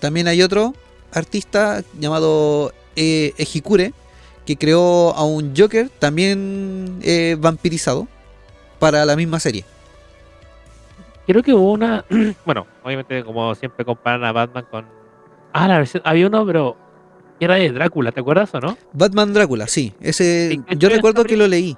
También hay otro artista llamado eh, Ejikure que creó a un Joker también eh, vampirizado para la misma serie. Creo que hubo una. [clears throat] bueno, obviamente, como siempre, comparan a Batman con. Ah, la versión. Había uno, pero. era de Drácula, ¿te acuerdas o no? Batman Drácula, sí, ese Sí, yo recuerdo que lo leí.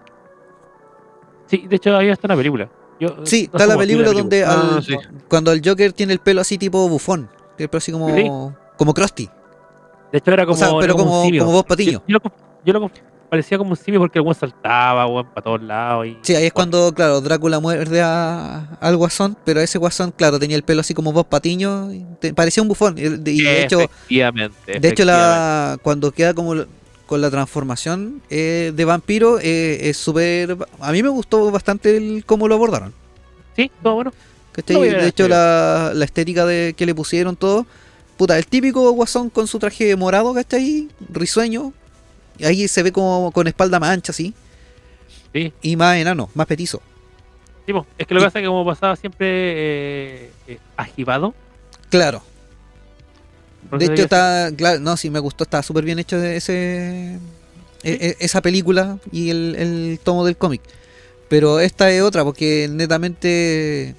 Sí, de hecho, había hasta una película. Yo, Sí, no está la película donde Ah, al- sí. cuando el Joker tiene el pelo así tipo bufón, el pelo así como Sí. como Krusty, De hecho, era como. o sea, pero como, simio. como Bob Patiño. Yo, yo yo lo parecía como un simio porque el buen saltaba, weón, para todos lados. Y, Sí, ahí es cuando, claro, Drácula muerde a- al guasón, pero ese guasón, claro, tenía el pelo así como Bob Patiño, te- parecía un bufón. Y, de hecho, Efectivamente. de hecho la, cuando queda como con la transformación eh, de vampiro, eh, es súper... A mí me gustó bastante el cómo lo abordaron. Sí, todo bueno. De hecho, la, la estética de que le pusieron todo. Puta, el típico guasón con su traje morado, ¿cachai? Risueño. Ahí se ve como con espalda más ancha, así. Sí. Y más enano, más petizo. Sí, es que lo que pasa es que como pasaba siempre eh, eh, agivado. Claro. De hecho, está. Claro, no, sí, me gustó. Está súper bien hecho ese. e- e- esa película y el, el tomo del cómic. Pero esta es otra, porque netamente.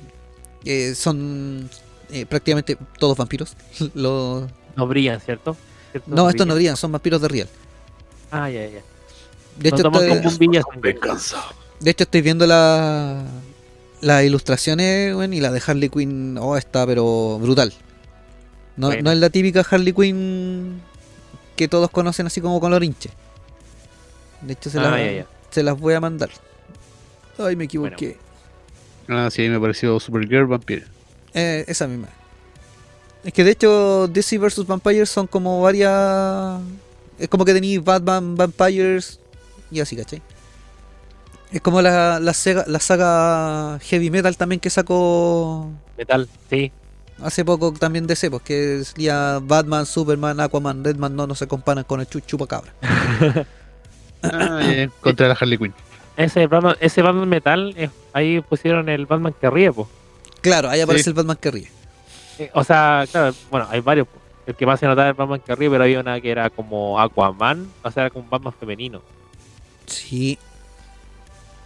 eh, son eh, prácticamente todos vampiros. [laughs] Los- No brillan, ¿cierto? ¿Cierto? no, estos no brillan, son vampiros de real. Ah, ya, ya. De hecho, estoy, con bombillas. de hecho, estoy viendo la, las ilustraciones, weón, y la de Harley Quinn, oh, está pero brutal. No, Bueno. no es la típica Harley Quinn que todos conocen así como color hinche. De hecho, se, Ah, la- ya, ya. se las voy a mandar. Ay, me equivoqué. Ah, sí, me pareció Supergirl Vampire. Eh, esa misma. Es que de hecho, DC vs. Vampires son como varias. Es como que tenéis Batman, Vampires y así, ¿cachai? Es como la, la, sega- la saga Heavy Metal también que sacó Metal, sí. Hace poco también DC, porque sería Batman, Superman, Aquaman, Redman, no, no se comparan con el chu- chupacabra. [laughs] Ah, ya, contra la Harley Quinn. ese Batman, ese Batman Metal, eh, ahí pusieron el Batman que ríe, pues. Claro, ahí aparece Sí. el Batman que ríe. Eh, O sea, claro, bueno, hay varios. po. El que más se notaba es Batman que ríe, pero había una que era como Aquaman, o sea, era como un Batman femenino. Sí.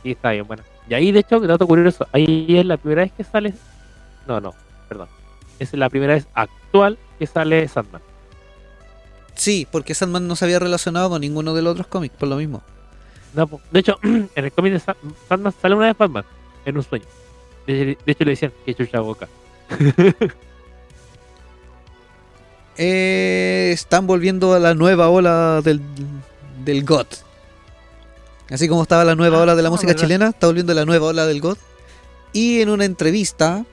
Sí, está bien, bueno. Y ahí, de hecho, dato curioso, ahí es la primera vez que sale. No, no, perdón. Es la primera vez actual que sale Sandman. Sí, porque Sandman no se había relacionado con ninguno de los otros cómics, por lo mismo. No, de hecho, [clears throat] en el cómic de Sa- Sandman sale una vez Batman, en un sueño. De, hecho, le decían que chucha boca. [laughs] Eh, están volviendo a la nueva ola del, del GOT. Así como estaba la nueva Ah, ola de la no, música chilena, está volviendo la nueva ola del GOT. Y en una entrevista,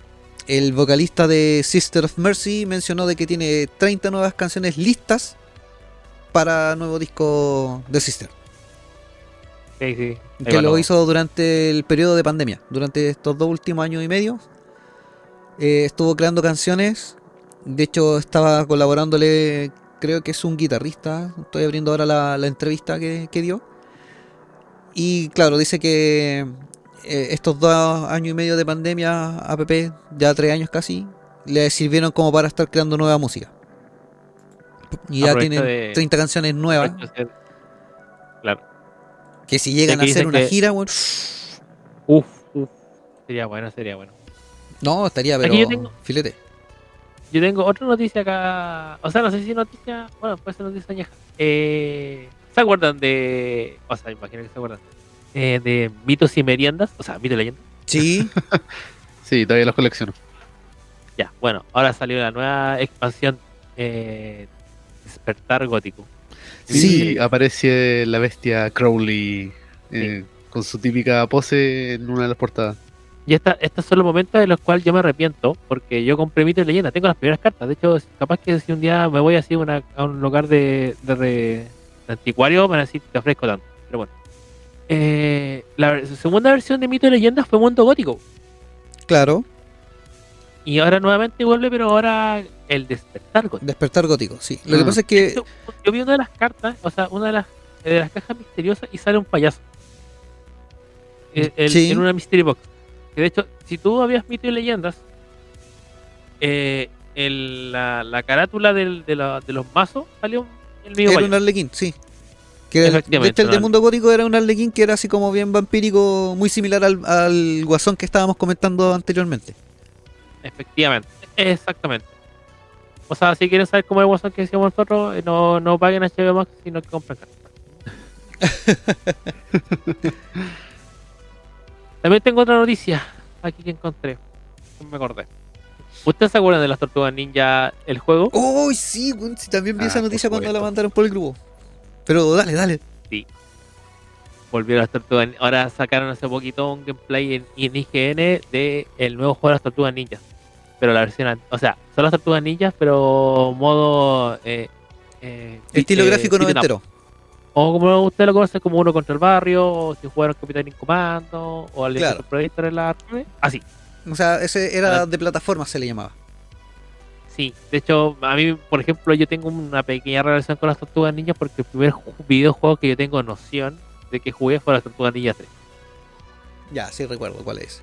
el vocalista de Sister of Mercy mencionó de que tiene 30 nuevas canciones listas para nuevo disco de Sister. Sí, sí. Que lo todo. hizo durante el periodo de pandemia, durante estos dos últimos años y medio. Eh, estuvo creando canciones. De hecho, estaba colaborándole, creo que es un guitarrista. Estoy abriendo ahora la, la entrevista que, que dio. Y claro, dice que eh, estos dos años y medio de pandemia, APP, ya tres años casi, le sirvieron como para estar creando nueva música. Y ya tienen de- 30 canciones nuevas. Hacer- Claro. Que si llegan a hacer una que- gira, bueno, Uf, uf. Sería bueno, sería bueno. no, estaría, pero yo tengo- filete. Yo tengo otra noticia acá. O sea, no sé si noticia. Bueno, puede ser noticia añeja. Eh, ¿Se acuerdan de. O sea, imagino que se acuerdan. Eh, de mitos y meriendas. O sea, mitos y leyendas. Sí, [laughs] Sí, todavía los colecciono. Ya, bueno, ahora salió la nueva expansión. Eh, Despertar Gótico. Sí. Y aparece la bestia Crowley eh, con su típica pose en una de las portadas. Y esta, estos son los momentos en los cuales yo me arrepiento. Porque yo compré mitos y leyendas. Tengo las primeras cartas. De hecho, capaz que si un día me voy así a una- a un lugar de, de, re- de anticuario, me van a decir te ofrezco tanto. Eh, la segunda versión de Mito y Leyendas fue Mundo Gótico. claro. Y ahora nuevamente vuelve, pero ahora el despertar gótico. Despertar gótico, sí. Lo que Ah. pasa es que Yo, vi una de las cartas, o sea, una de las, de las cajas misteriosas y sale un payaso. El- el- Sí. En una mystery box. Que de hecho, si tú habías mito y leyendas, eh, el- la, la carátula del- de, la- de los mazos salió el mismo era payaso. un arlequín, sí. Que era el, Efectivamente, ¿viste el de un mundo gótico era un arlequín que era así como bien vampírico, muy similar al, al guasón que estábamos comentando anteriormente. Efectivamente, exactamente. O sea, si quieren saber cómo es el Warzone que decíamos nosotros, eh, no, no paguen HBO Max, sino que compren. [laughs] También tengo otra noticia aquí que encontré. Me acordé. ¿Ustedes se acuerdan de las tortugas ninja, el juego? ¡Oh, sí! sí, también vi Ah, esa noticia cuando la mandaron por el grupo. Pero dale, dale. Volvieron las tortugas. Ahora sacaron hace poquito un gameplay en, en IGN de el nuevo juego de las tortugas ninjas. Pero la versión, o sea, son las tortugas ninjas, pero modo eh, eh, Estilo eh, gráfico noventero. O como usted lo conoce como uno contra el barrio, o si jugaron Capitán Comando, o Alien Claro. Predator en la. Así, O sea, ese era de plataforma, se le llamaba. Sí. De hecho, a mí, por ejemplo, yo tengo una pequeña relación con las tortugas ninjas porque el primer ju- videojuego que yo tengo noción de que jugué fue las tortugas ninjas 3. Ya, sí recuerdo cuál es.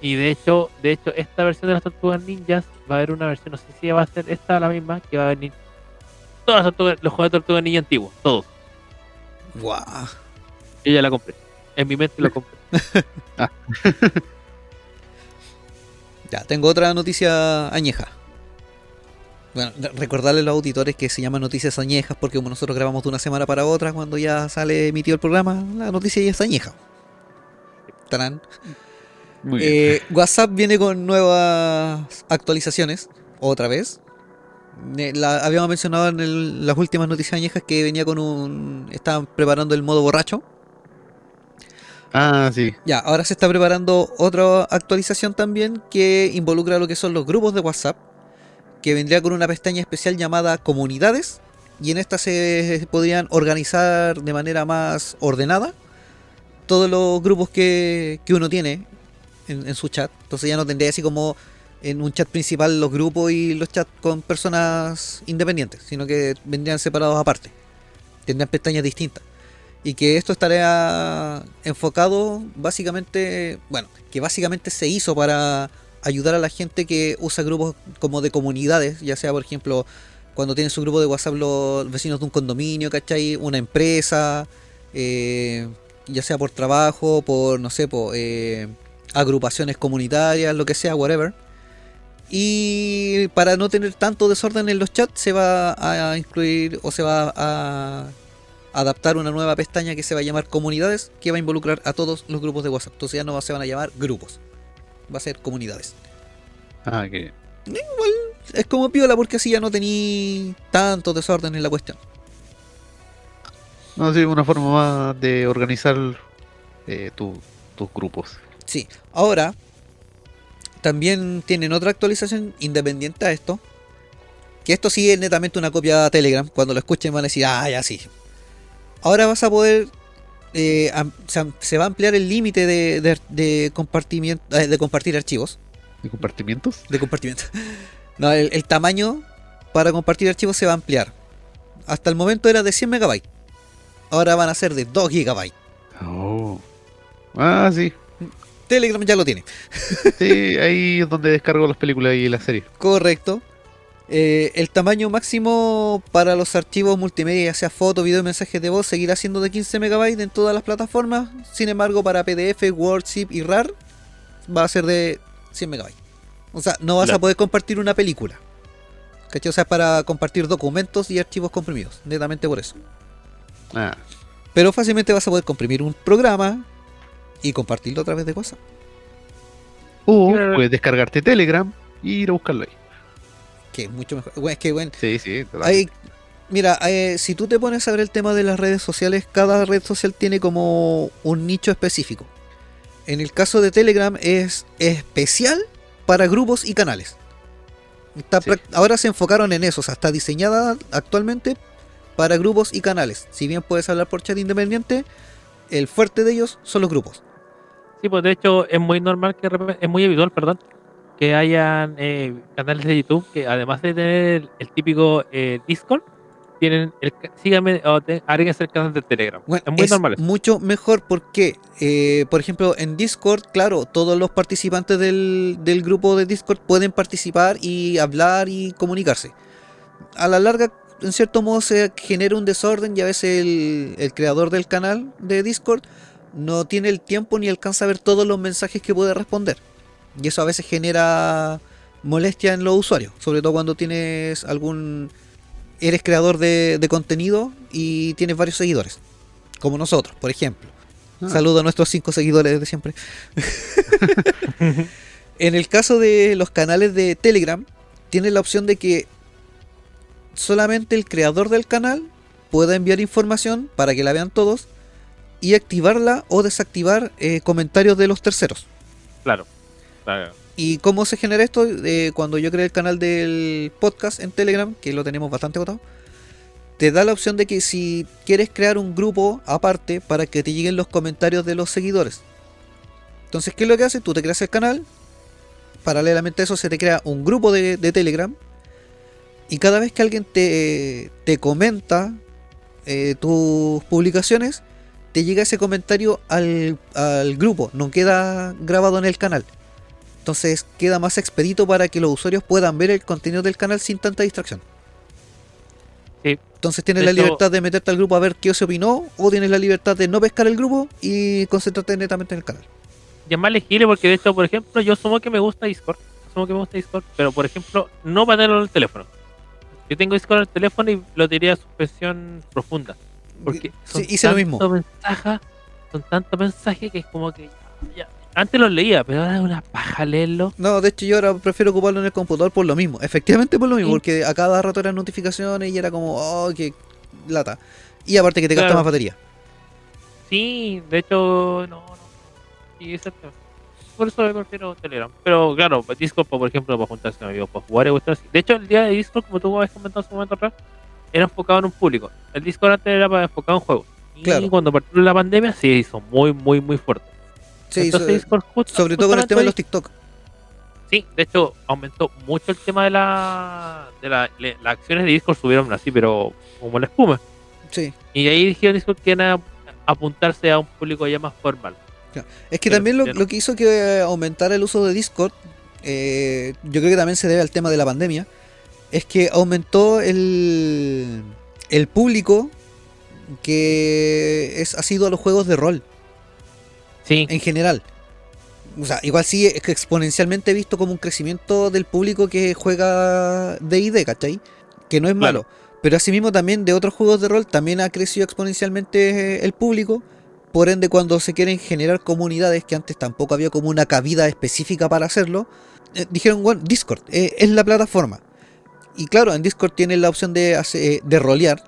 Y de hecho, de hecho, esta versión de las tortugas ninjas va a haber una versión, no sé si va a ser esta la misma, que va a venir todas las tortugas, los juegos de tortugas ninja antiguos, todos. Guau. Yo ya la compré. En mi mente lo compré. [laughs] Ya, tengo otra noticia añeja. Bueno, re- recordarle a los auditores que se llaman noticias añejas porque como nosotros grabamos de una semana para otra, cuando ya sale emitido el programa, la noticia ya está añeja. Tarán. Muy bien. Eh, WhatsApp viene con nuevas actualizaciones, otra vez. La, habíamos mencionado en el- las últimas noticias añejas que venía con un... Estaban preparando el modo borracho. Ah, sí. Ya, ahora se está preparando otra actualización también que involucra lo que son los grupos de WhatsApp, que vendría con una pestaña especial llamada comunidades, y en esta se podrían organizar de manera más ordenada todos los grupos que, que uno tiene en, en su chat. Entonces ya no tendría así como en un chat principal los grupos y los chats con personas independientes, sino que vendrían separados aparte. Tendrían pestañas distintas. y que esto estaría enfocado básicamente, bueno, que básicamente se hizo para ayudar a la gente que usa grupos como de comunidades, ya sea por ejemplo cuando tienen su grupo de WhatsApp los vecinos de un condominio, ¿cachai? Una empresa, eh, ya sea por trabajo, por, no sé, por eh, agrupaciones comunitarias, lo que sea, whatever. Y para no tener tanto desorden en los chats, se va a incluir o se va a adaptar una nueva pestaña que se va a llamar comunidades, que va a involucrar a todos los grupos de WhatsApp. Entonces ya no se van a llamar grupos, va a ser comunidades. Ah, que. Igual es como piola porque así ya no tení tanto desorden en la cuestión. No, sí, una forma más de organizar eh, tu- tus grupos. Sí, ahora también tienen otra actualización independiente a esto. Que esto sí es netamente una copia de Telegram. Cuando lo escuchen van a decir, ah, ya sí. Ahora vas a poder. Eh, am- se, va a ampliar el límite de, de, de compartimiento, eh, de compartir archivos. ¿De compartimientos? De compartimiento. [laughs] No, el, el tamaño para compartir archivos se va a ampliar. Hasta el momento era de 100 megabytes. Ahora van a ser de 2 gigabytes. Oh. Ah, sí. Telegram ya lo tiene. [laughs] Sí, ahí es donde descargo las películas y las series. Correcto. Eh, el tamaño máximo para los archivos multimedia, ya sea foto, video, mensajes de voz, seguirá siendo de 15 megabytes en todas las plataformas. Sin embargo, para PDF, Word, Zip y RAR va a ser de 100 megabytes. O sea, no vas a poder compartir una película. ¿Cachai? O sea, es para compartir documentos y archivos comprimidos. Netamente por eso. Ah, Pero fácilmente vas a poder comprimir un programa y compartirlo a través de WhatsApp. o puedes descargarte Telegram y ir a buscarlo ahí. Que es mucho mejor. Bueno, es que, bueno, Sí, sí. Hay, mira, eh, si tú te pones a ver el tema de las redes sociales, cada red social tiene como un nicho específico. En el caso de Telegram es especial para grupos y canales. Está Sí. Ahora se enfocaron en eso, o sea, está diseñada actualmente para grupos y canales. Si bien puedes hablar por chat independiente, el fuerte de ellos son los grupos. Sí, pues de hecho es muy normal que es muy habitual, perdón, que hayan eh, canales de YouTube que además de tener el, el típico eh, Discord, tienen el síganme o agréguense el canal de Telegram. Bueno, es muy normal. eso. mucho mejor porque, eh, por ejemplo, en Discord, claro, todos los participantes del, del grupo de Discord pueden participar y hablar y comunicarse. A la larga, en cierto modo, se genera un desorden y a veces el, el creador del canal de Discord no tiene el tiempo ni alcanza a ver todos los mensajes que puede responder. Y eso a veces genera molestia en los usuarios, sobre todo cuando tienes algún... Eres creador de, de contenido y tienes varios seguidores como nosotros, por ejemplo. Ah. Saludo a nuestros cinco seguidores de siempre. [laughs] en el caso de los canales de Telegram, tiene la opción de que solamente el creador del canal pueda enviar información para que la vean todos y activarla o desactivar eh, comentarios de los terceros. Claro. ¿Y cómo se genera esto? Eh, cuando yo creé el canal del podcast en Telegram, que lo tenemos bastante agotado, te da la opción de que si quieres crear un grupo aparte para que te lleguen los comentarios de los seguidores. Entonces, ¿qué es lo que haces? Tú te creas el canal, paralelamente a eso se te crea un grupo de, de Telegram, y cada vez que alguien te, te comenta eh, tus publicaciones, te llega ese comentario al, al grupo, no queda grabado en el canal. Entonces queda más expedito para que los usuarios puedan ver el contenido del canal sin tanta distracción. Sí. Entonces tienes De la hecho- libertad de meterte al grupo a ver qué se opinó, o tienes la libertad de no pescar el grupo y concentrarte netamente en el canal. Y es más legible porque de hecho, por ejemplo, yo asumo que me gusta Discord. Asumo que me gusta Discord, pero por ejemplo, no para tenerlo en el teléfono. Yo tengo Discord en el teléfono y lo diría a suspensión profunda. Porque son Sí, hice lo mismo. son tantos mensajes que es como que ya- antes los leía, pero ahora es una paja leerlo. No, de hecho yo ahora prefiero ocuparlo en el computador por lo mismo. Efectivamente por lo mismo, Sí. porque a cada rato eran notificaciones y era como, oh, qué lata. Y aparte que te gasta Claro. más batería. Sí, de hecho, no, no. Sí, tema. Por eso prefiero Telegram. Pero claro, Discord, por ejemplo, para juntarse con amigos, para jugar y cuestiones así. De hecho, el día de Discord, como tú habías comentado hace un momento atrás, era enfocado en un público. El Discord antes era para enfocado en juegos. Y Claro. cuando partió la pandemia, se hizo muy, muy, muy fuerte. Sí, Entonces, so- justo- sobre todo con el tema de los TikTok. Sí, de hecho, aumentó mucho el tema de la. de la, le- las acciones de Discord subieron así, pero como la espuma. Sí. Y ahí dijeron Discord que era apuntarse a un público ya más formal. Es que Pero también lo, no. lo que hizo que aumentara el uso de Discord, eh, yo creo que también se debe al tema de la pandemia, es que aumentó el, el público que es, ha sido a los juegos de rol Sí, en general. O sea, igual sí es que exponencialmente he visto como un crecimiento del público que juega D&D, ¿cachai? Que no es Claro. malo. Pero asimismo también de otros juegos de rol también ha crecido exponencialmente eh, el público. Por ende, cuando se quieren generar comunidades, que antes tampoco había como una cabida específica para hacerlo, eh, dijeron, bueno, Discord eh, es la plataforma. Y claro, en Discord tienen la opción de, de rolear,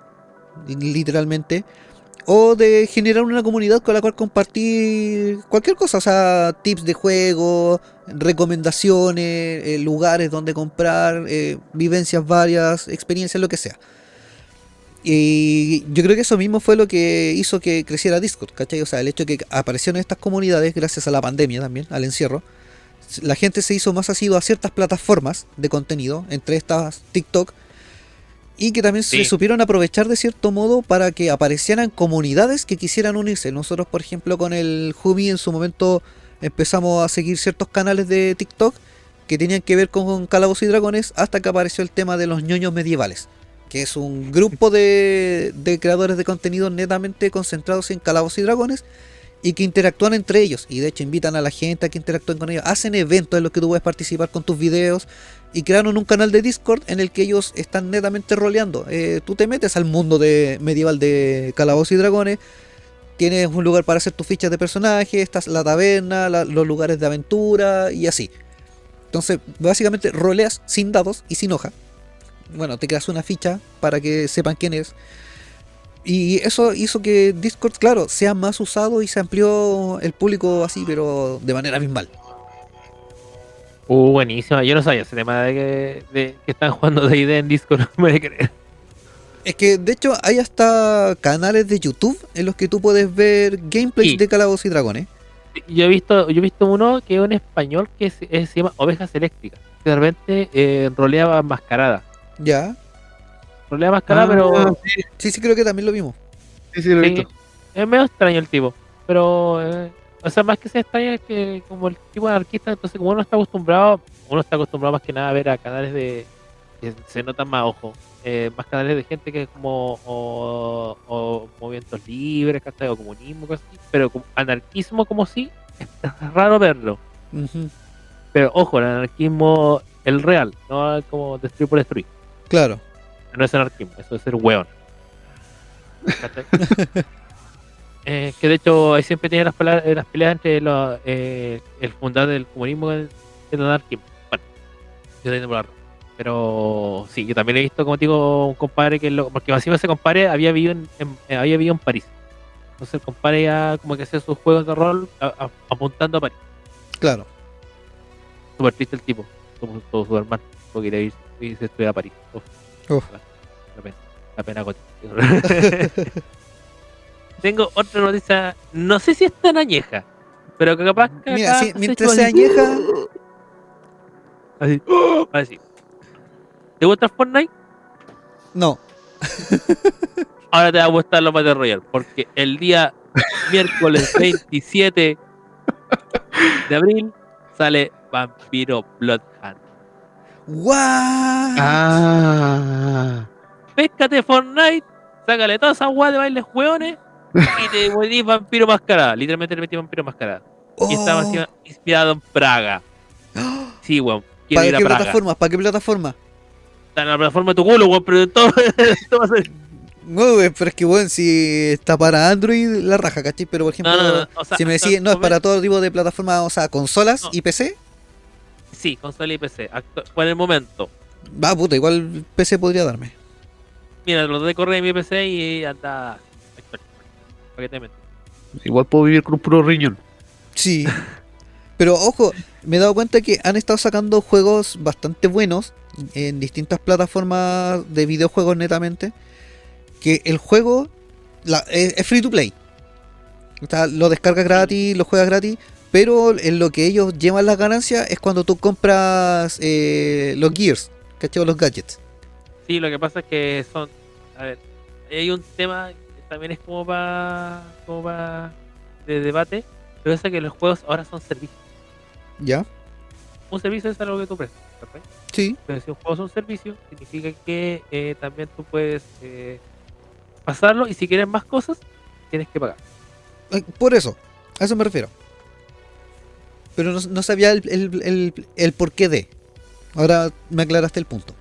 literalmente, o de generar una comunidad con la cual compartir cualquier cosa, o sea, tips de juego, recomendaciones, eh, lugares donde comprar, eh, vivencias varias, experiencias, lo que sea. Y yo creo que eso mismo fue lo que hizo que creciera Discord, ¿cachai? O sea, el hecho de que aparecieron estas comunidades gracias a la pandemia también, al encierro. La gente se hizo más asidua a ciertas plataformas de contenido, entre estas TikTok, y que también Sí. se supieron aprovechar de cierto modo para que aparecieran comunidades que quisieran unirse. Nosotros, por ejemplo, con el Hubi en su momento empezamos a seguir ciertos canales de TikTok que tenían que ver con Calabozos y Dragones hasta que apareció el tema de los ñoños medievales, que es un grupo de, de creadores de contenido netamente concentrados en Calabozos y Dragones y que interactúan entre ellos y de hecho invitan a la gente a que interactúen con ellos, hacen eventos en los que tú puedes participar con tus videos y crearon un canal de Discord en el que ellos están netamente roleando. Eh, tú te metes al mundo de medieval de Calabozos y Dragones, tienes un lugar para hacer tus fichas de personaje, estás la taberna, los lugares de aventura y así. Entonces, básicamente roleas sin dados y sin hoja. Bueno, te creas una ficha para que sepan quién es. Y eso hizo que Discord, claro, sea más usado y se amplió el público así, pero de manera abismal. Uh, buenísima. Yo no sabía ese tema de que, de que están jugando D&D en Discord, [laughs] no me voy a creer. Es que de hecho hay hasta canales de YouTube en los que tú puedes ver gameplays Sí. de Calabozos y Dragones. Yo he visto, yo he visto uno que es un español que se, se llama Ovejas Eléctricas. Que de repente eh, roleaba mascarada. Ya. Rolea mascarada, Ah, pero sí, Sí, sí, creo que también lo vimos. sí, sí, lo he sí, visto. es medio extraño el tipo. Pero, eh, o sea, más que sea extraño es que como el tipo anarquista, entonces como uno está acostumbrado, uno está acostumbrado más que nada a ver a canales de que se notan más ojo, eh, más canales de gente que es como o, o movimientos libres, o comunismo, cosas así, pero como anarquismo como sí, es raro verlo. Pero ojo, el anarquismo, el real, no como destruir por destruir. Claro. No es anarquismo, eso es ser hueón. [laughs] Eh, que de hecho ahí siempre tiene las, pela- eh, las peleas entre los, eh, el fundador del comunismo y el, anarquismo. Bueno, yo tengo razón. Pero sí, yo también he visto, como digo, un compadre que lo, porque encima ese compadre había vivido en, en- eh, había vivido en París. Entonces el compadre ya como que hacía sus juegos de rol a- a- apuntando a París. Claro. Súper triste el tipo, como todo su hermano, porque quería ir y se estudiar a París. Uf. Uf. La pena, la pena. [laughs] Tengo otra noticia, no sé si es tan añeja, pero que capaz que Mira, sí, se mientras [laughs] así, añeja, así, [gasps] así. ¿Te gusta Fortnite? no. [laughs] Ahora te va a gustar los Battle Royale, porque el día [laughs] miércoles 27 de abril sale Vampiro Blood Hunt. ¡Guau! Ah, Péscate Fortnite, sácale toda esa guay de bailes hueones y te metís Vampiro Mascarada. Literalmente te metí Vampiro Mascarada. Y estaba Oh. inspirado en Praga. [gasps] Sí, weón. ¿Para ir a qué Praga. plataforma? ¿Para qué plataforma? Está en la plataforma de tu culo, weón, pero todo, [laughs] todo va a ser- No, güey, pero es que, bueno, si está para Android, la raja, ¿cachai? Pero, por ejemplo, No, no, no, o sea, si me decís, no, es para todo tipo de plataformas, o sea, consolas y PC, Sí, consola y PC. Por el momento. va, puta, igual PC podría darme. Mira, los de correr en mi PC y anda. ¿Para qué te metes? igual puedo vivir con un puro riñón. Sí. Pero ojo, me he dado cuenta que han estado sacando juegos bastante buenos en distintas plataformas de videojuegos netamente. Que el juego la- es, es free to play. O sea, lo descargas gratis, lo juegas gratis. Pero en lo que ellos llevan las ganancias es cuando tú compras eh, los gears, ¿cachai? Los gadgets. Sí, lo que pasa es que son. A ver, hay un tema. También es como para como pa de debate, pero es que los juegos ahora son servicios. ¿Ya? Un servicio es algo que tú prestas. Sí. Pero si un juego es un servicio, significa que eh, también tú puedes eh, pasarlo y si quieres más cosas, tienes que pagar. Por eso, a eso me refiero. Pero no, no sabía el, el, el, el porqué de. Ahora me aclaraste el punto.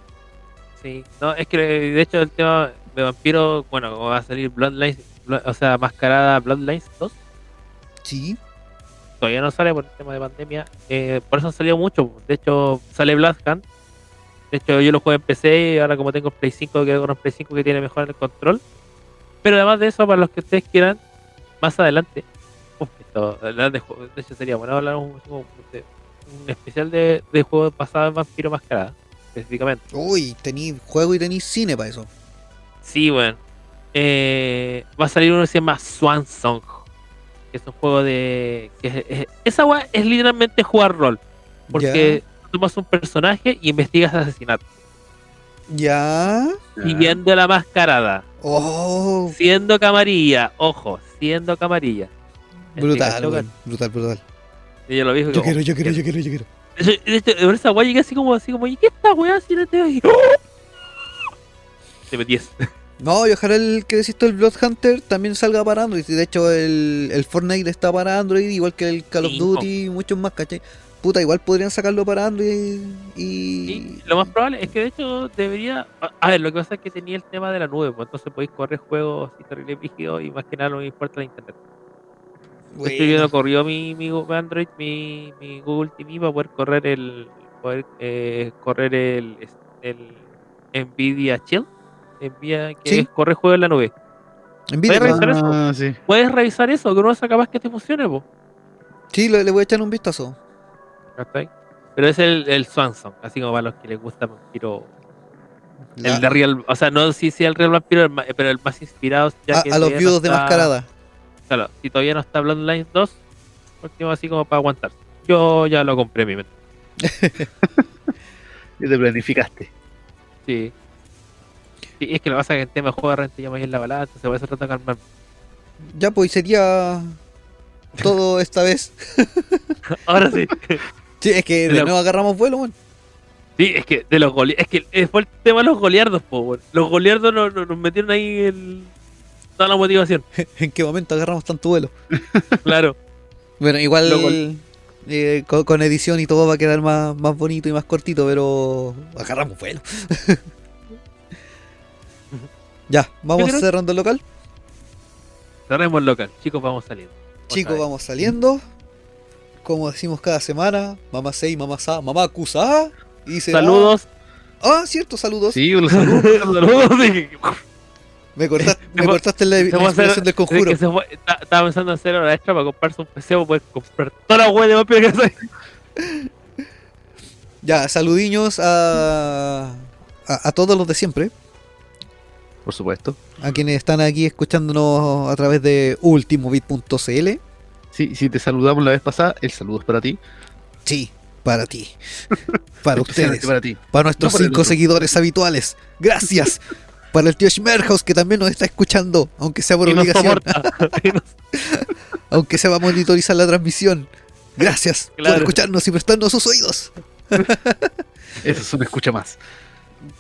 Sí, no, es que de hecho el tema de vampiro, bueno, va a salir Bloodlines, Blo- o sea, mascarada Bloodlines 2, Sí. todavía no sale por el tema de pandemia, eh, por eso han salido mucho. De hecho, sale Bloodhunt. De hecho, yo lo juego en PC y ahora como tengo Play 5, quedo con un Play 5 que tiene mejor el control. Pero además de eso, para los que ustedes quieran, más adelante, uf, esto, de hecho sería bueno hablar un, un- de- un especial de, de juegos basados en vampiro mascarada, específicamente. Uy, tení juego y tení cine para eso. Sí, bueno. Eh, va a salir uno que se llama Swan Song. Que es un juego de. Que es- es- esa weá es literalmente jugar rol. Porque tomas un personaje y investigas asesinatos. Ya. Siguiendo la mascarada. Oh, Siendo camarilla. Ojo, siendo camarilla. brutal, brutal, brutal. Y yo lo vi. y Yo como, quiero, yo quiero, "Oh, yo quiero, yo quiero. Hecho, por esa weá llegué así como, así como, ¿y qué esta weá? Si no 10. [laughs] No, y ojalá el que decís el Blood Hunter, también salga para Android. De hecho, el, el Fortnite está para Android, igual que el Call of Duty y muchos más, ¿cachai? Puta, igual podrían sacarlo para Android y. Y lo más probable es que de hecho debería. a- ver, lo que pasa es que tenía el tema de la nube, pues entonces podéis correr juegos así terrible rígidos y más que nada no me importa la internet. Bueno, Estoy viendo corrió mi, mi Android, mi, mi Google TV para poder correr el. poder eh, correr el, el Nvidia Chill. Nvidia que Sí. es correr juegos en la nube. ¿no? revisar eso. Ah, sí. Puedes revisar eso, que no es capaz que te funcione, po. Sí, le, le voy a echar un vistazo. ¿Cachai? Pero es el, el Swanson, así como para los que les gusta vampiro. La- El de Real, o sea, no si sea el Real Vampiro, el pero el más inspirado. Ya a, que a los no viudos de está- mascarada. Claro, si todavía no está Bloodlines 2, último así como para aguantar. Yo ya lo compré mi mente. [laughs] Y te planificaste. Sí. Sí, es que lo que pasa es que el tema de juego de renta ya me en la balada, entonces por eso trato de calmarme. Ya, pues sería todo [laughs] esta vez. [laughs] Ahora sí. [laughs] Sí, es que de nuevo agarramos vuelo, weón. Sí, es que de los es que eh, fue el tema de los goleardos, po, weón. Los goleardos nos, nos- metieron ahí el... toda la motivación. ¿En qué momento agarramos tanto vuelo? Claro. Bueno, igual eh, con, con edición y todo va a quedar más, más bonito y más cortito, pero agarramos vuelo. Ya, vamos creo- cerrando el local. Cerremos el local. Chicos, vamos saliendo. Chicos, vamos saliendo. Como decimos cada semana, mamá sei, mamá sa, mamá cusa. Y se va. Saludos. Ah, cierto, saludos. Sí, los saludos. Saludos. [laughs] Me cortaste, [laughs] me cortaste la, inspiración del conjuro. estaba pensando en hacer hora extra para comprarse un PC para poder comprar toda la web de vampiro que soy. [laughs] Ya, saludiños a, a, a todos los de siempre. Por supuesto. A quienes están aquí escuchándonos a través de ultimobit.cl. Sí, si te saludamos la vez pasada, el saludo es para ti. Sí, para ti. [laughs] Para ustedes. Para ti. Para nuestros No cinco seguidores habituales. Gracias. [laughs] Para el tío Schmerhaus que también nos está escuchando, aunque sea por Y obligación, [laughs] nos- aunque se va a monitorizar la transmisión. Gracias por escucharnos y prestarnos sus oídos. Eso es una escucha más.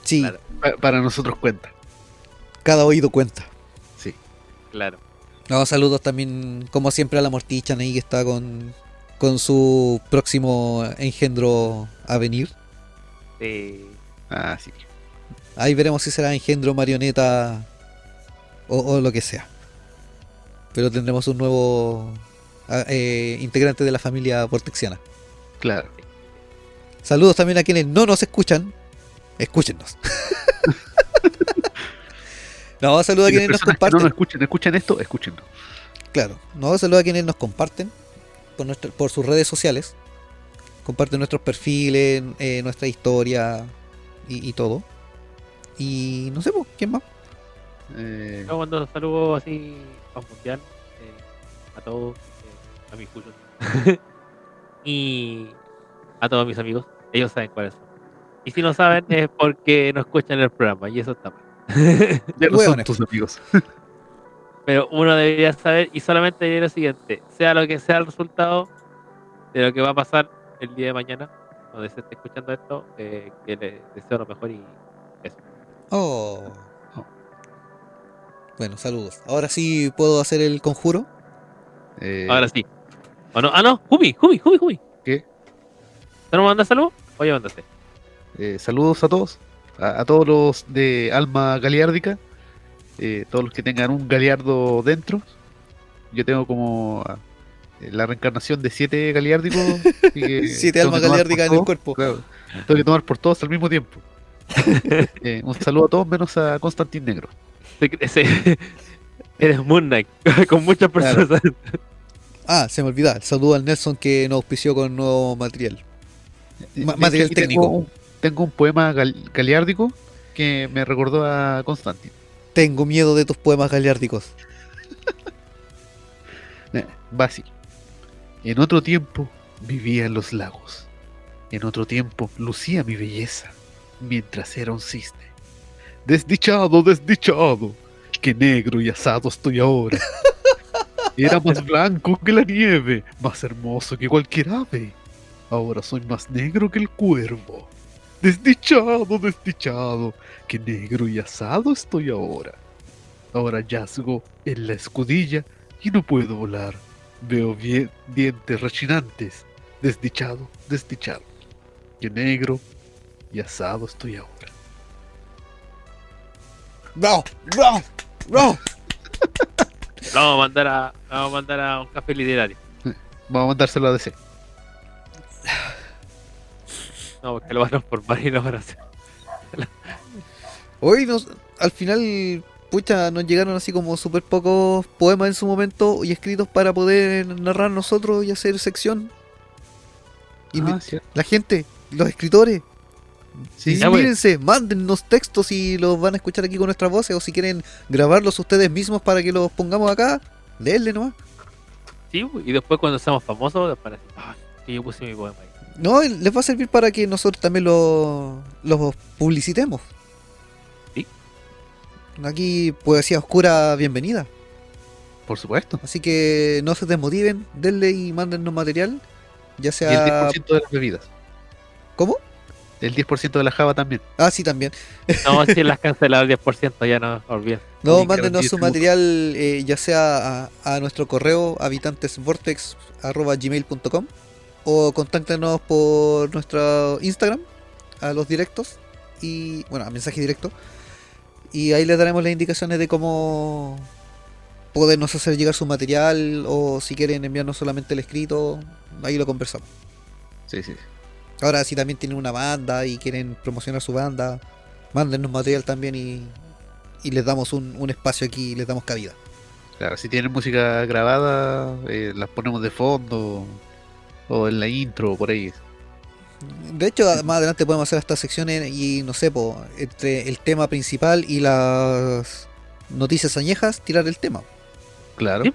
Sí, Claro. Para nosotros cuenta. Cada oído cuenta. Sí. Claro. No, saludos también, como siempre, a la Mortichan ahí que está con, con su próximo engendro a venir. Sí. Ah, sí. Ahí veremos si será engendro, marioneta o, o lo que sea. Pero tendremos un nuevo ah, eh, integrante de la familia vortexiana. Claro. Saludos también a quienes no nos escuchan. Escúchenos. [laughs] no, saludos a quienes nos que no comparten. nos escuchen, escuchen esto, escúchenlo. Claro, no, saludos a quienes nos comparten por, nuestra- por sus redes sociales. Comparten nuestros perfiles, eh, nuestra historia y, y todo. Y no sé, pues, ¿quién más? Eh, Yo cuando saludo así a mundial eh, a todos, eh, a mis cuchos [laughs] y a todos mis amigos, ellos saben cuáles son. Y si no saben es porque no escuchan el programa y eso está mal. [laughs] ya no son tus amigos. [laughs] Pero uno debería saber y solamente diría lo siguiente, sea lo que sea el resultado de lo que va a pasar el día de mañana, cuando se esté escuchando esto, eh, que le deseo lo mejor y eso. Oh. Bueno, saludos. Ahora sí puedo hacer el conjuro. Eh, Ahora sí. ¿O no? Ah, no, Jumi, Jumi, Jumi, Jumi. ¿Qué? ¿Tú no me mandas saludos? Oye, mandaste. eh, saludos a todos, a, a todos los de alma galeárdica, eh, todos los que tengan un galeardo dentro. Yo tengo como ah, eh, la reencarnación de siete galeárdicos. [laughs] Siete almas galeárdicas en el cuerpo. Claro, tengo que tomar por todos al mismo tiempo. [laughs] Eh, un saludo a todos menos a Constantin Negro. [laughs] Eres Moon Knight, con muchas Claro. personas. Ah, se me olvidaba. Saludo al Nelson que nos auspició con nuevo material. Ma- material técnico. un- Tengo un poema gal- galeárdico que me recordó a Constantin. Tengo miedo de tus poemas galeárdicos. Eh, Va así. En otro tiempo vivía en los lagos. En otro tiempo lucía mi belleza mientras era un cisne. Desdichado, desdichado, que negro y asado estoy ahora. [laughs] Era más blanco que la nieve, más hermoso que cualquier ave. Ahora soy más negro que el cuervo. Desdichado, desdichado, que negro y asado estoy ahora. Ahora yazgo en la escudilla y no puedo volar. Veo bien dientes rechinantes. Desdichado, desdichado. Que negro y asado estoy ahora. ¡Bravo! ¡Bravo! Lo vamos a mandar a, vamos a, mandar a un café literario. Vamos a mandárselo a DC. [laughs] No, porque lo van a transformar y lo van a hacer. Hoy nos, al final, pucha, nos llegaron así como súper pocos poemas en su momento y escritos para poder narrar nosotros y hacer sección. Y Ah, la gente, los escritores, Sí, Ya, güey. inspírense, mándennos textos y los van a escuchar aquí con nuestras voces o si quieren grabarlos ustedes mismos para que los pongamos acá, denle nomás. Sí, y después cuando seamos famosos, van a decir, ah, que yo puse mi poema ahí. No, les va a servir para que nosotros también los los publicitemos. Sí. Aquí, poesía oscura, bienvenida. por supuesto. Así que no se desmotiven, denle y mándennos material. Ya Y el sea. 10% de las bebidas. ¿Cómo? El 10% de la java también. Ah, sí, también. No, [laughs] si las cancelado el 10%, ya no, olviden. No, mándenos su material eh, ya sea a, a nuestro correo habitantesvortex.gmail.com o contáctenos por nuestro Instagram a los directos y bueno, a mensaje directo y ahí les daremos las indicaciones de cómo podernos hacer llegar su material o si quieren enviarnos solamente el escrito, ahí lo conversamos. Sí, sí. Ahora si también tienen una banda y quieren promocionar su banda, mándennos material también y, y les damos un, un espacio aquí, les damos cabida. Claro, si tienen música grabada, eh, las ponemos de fondo o en la intro, por ahí. De hecho, más adelante podemos hacer estas secciones y no sé, po, entre el tema principal y las noticias añejas, tirar el tema. Claro. Sí,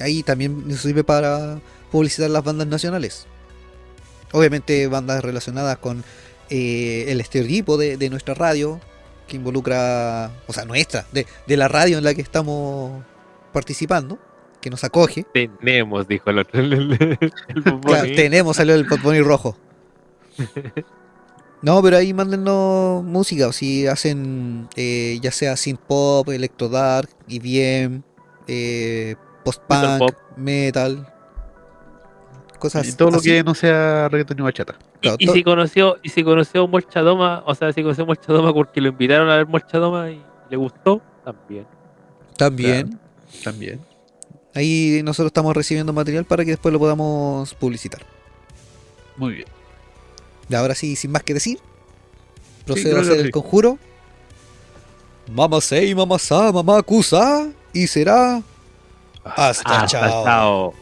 Ahí también nos sirve para publicitar las bandas nacionales. Obviamente bandas relacionadas con eh, el estereotipo de, de nuestra radio, que involucra, o sea, nuestra, de, de la radio en la que estamos participando, que nos acoge. tenemos, dijo el otro. El, el- Claro, tenemos salió el Bunny rojo. [laughs] No, pero ahí mándennos música, o si hacen eh, ya sea synth pop, electro dark, EDM, eh, post Metal punk, metal, cosas Y todo lo así. que no sea reggaetón ni bachata. Claro, Y, si conoció, y si conoció a Molchadoma, o sea, si conoció a Molchadoma porque lo invitaron a ver Molchadoma y le gustó, también. también. También. Ahí nosotros estamos recibiendo material para que después lo podamos publicitar. Muy bien. Y ahora sí, sin más que decir, procedo a hacer el sí. conjuro. Mamá sei, mamá sa, mamá kusa, y será hasta, Hasta chao. chao.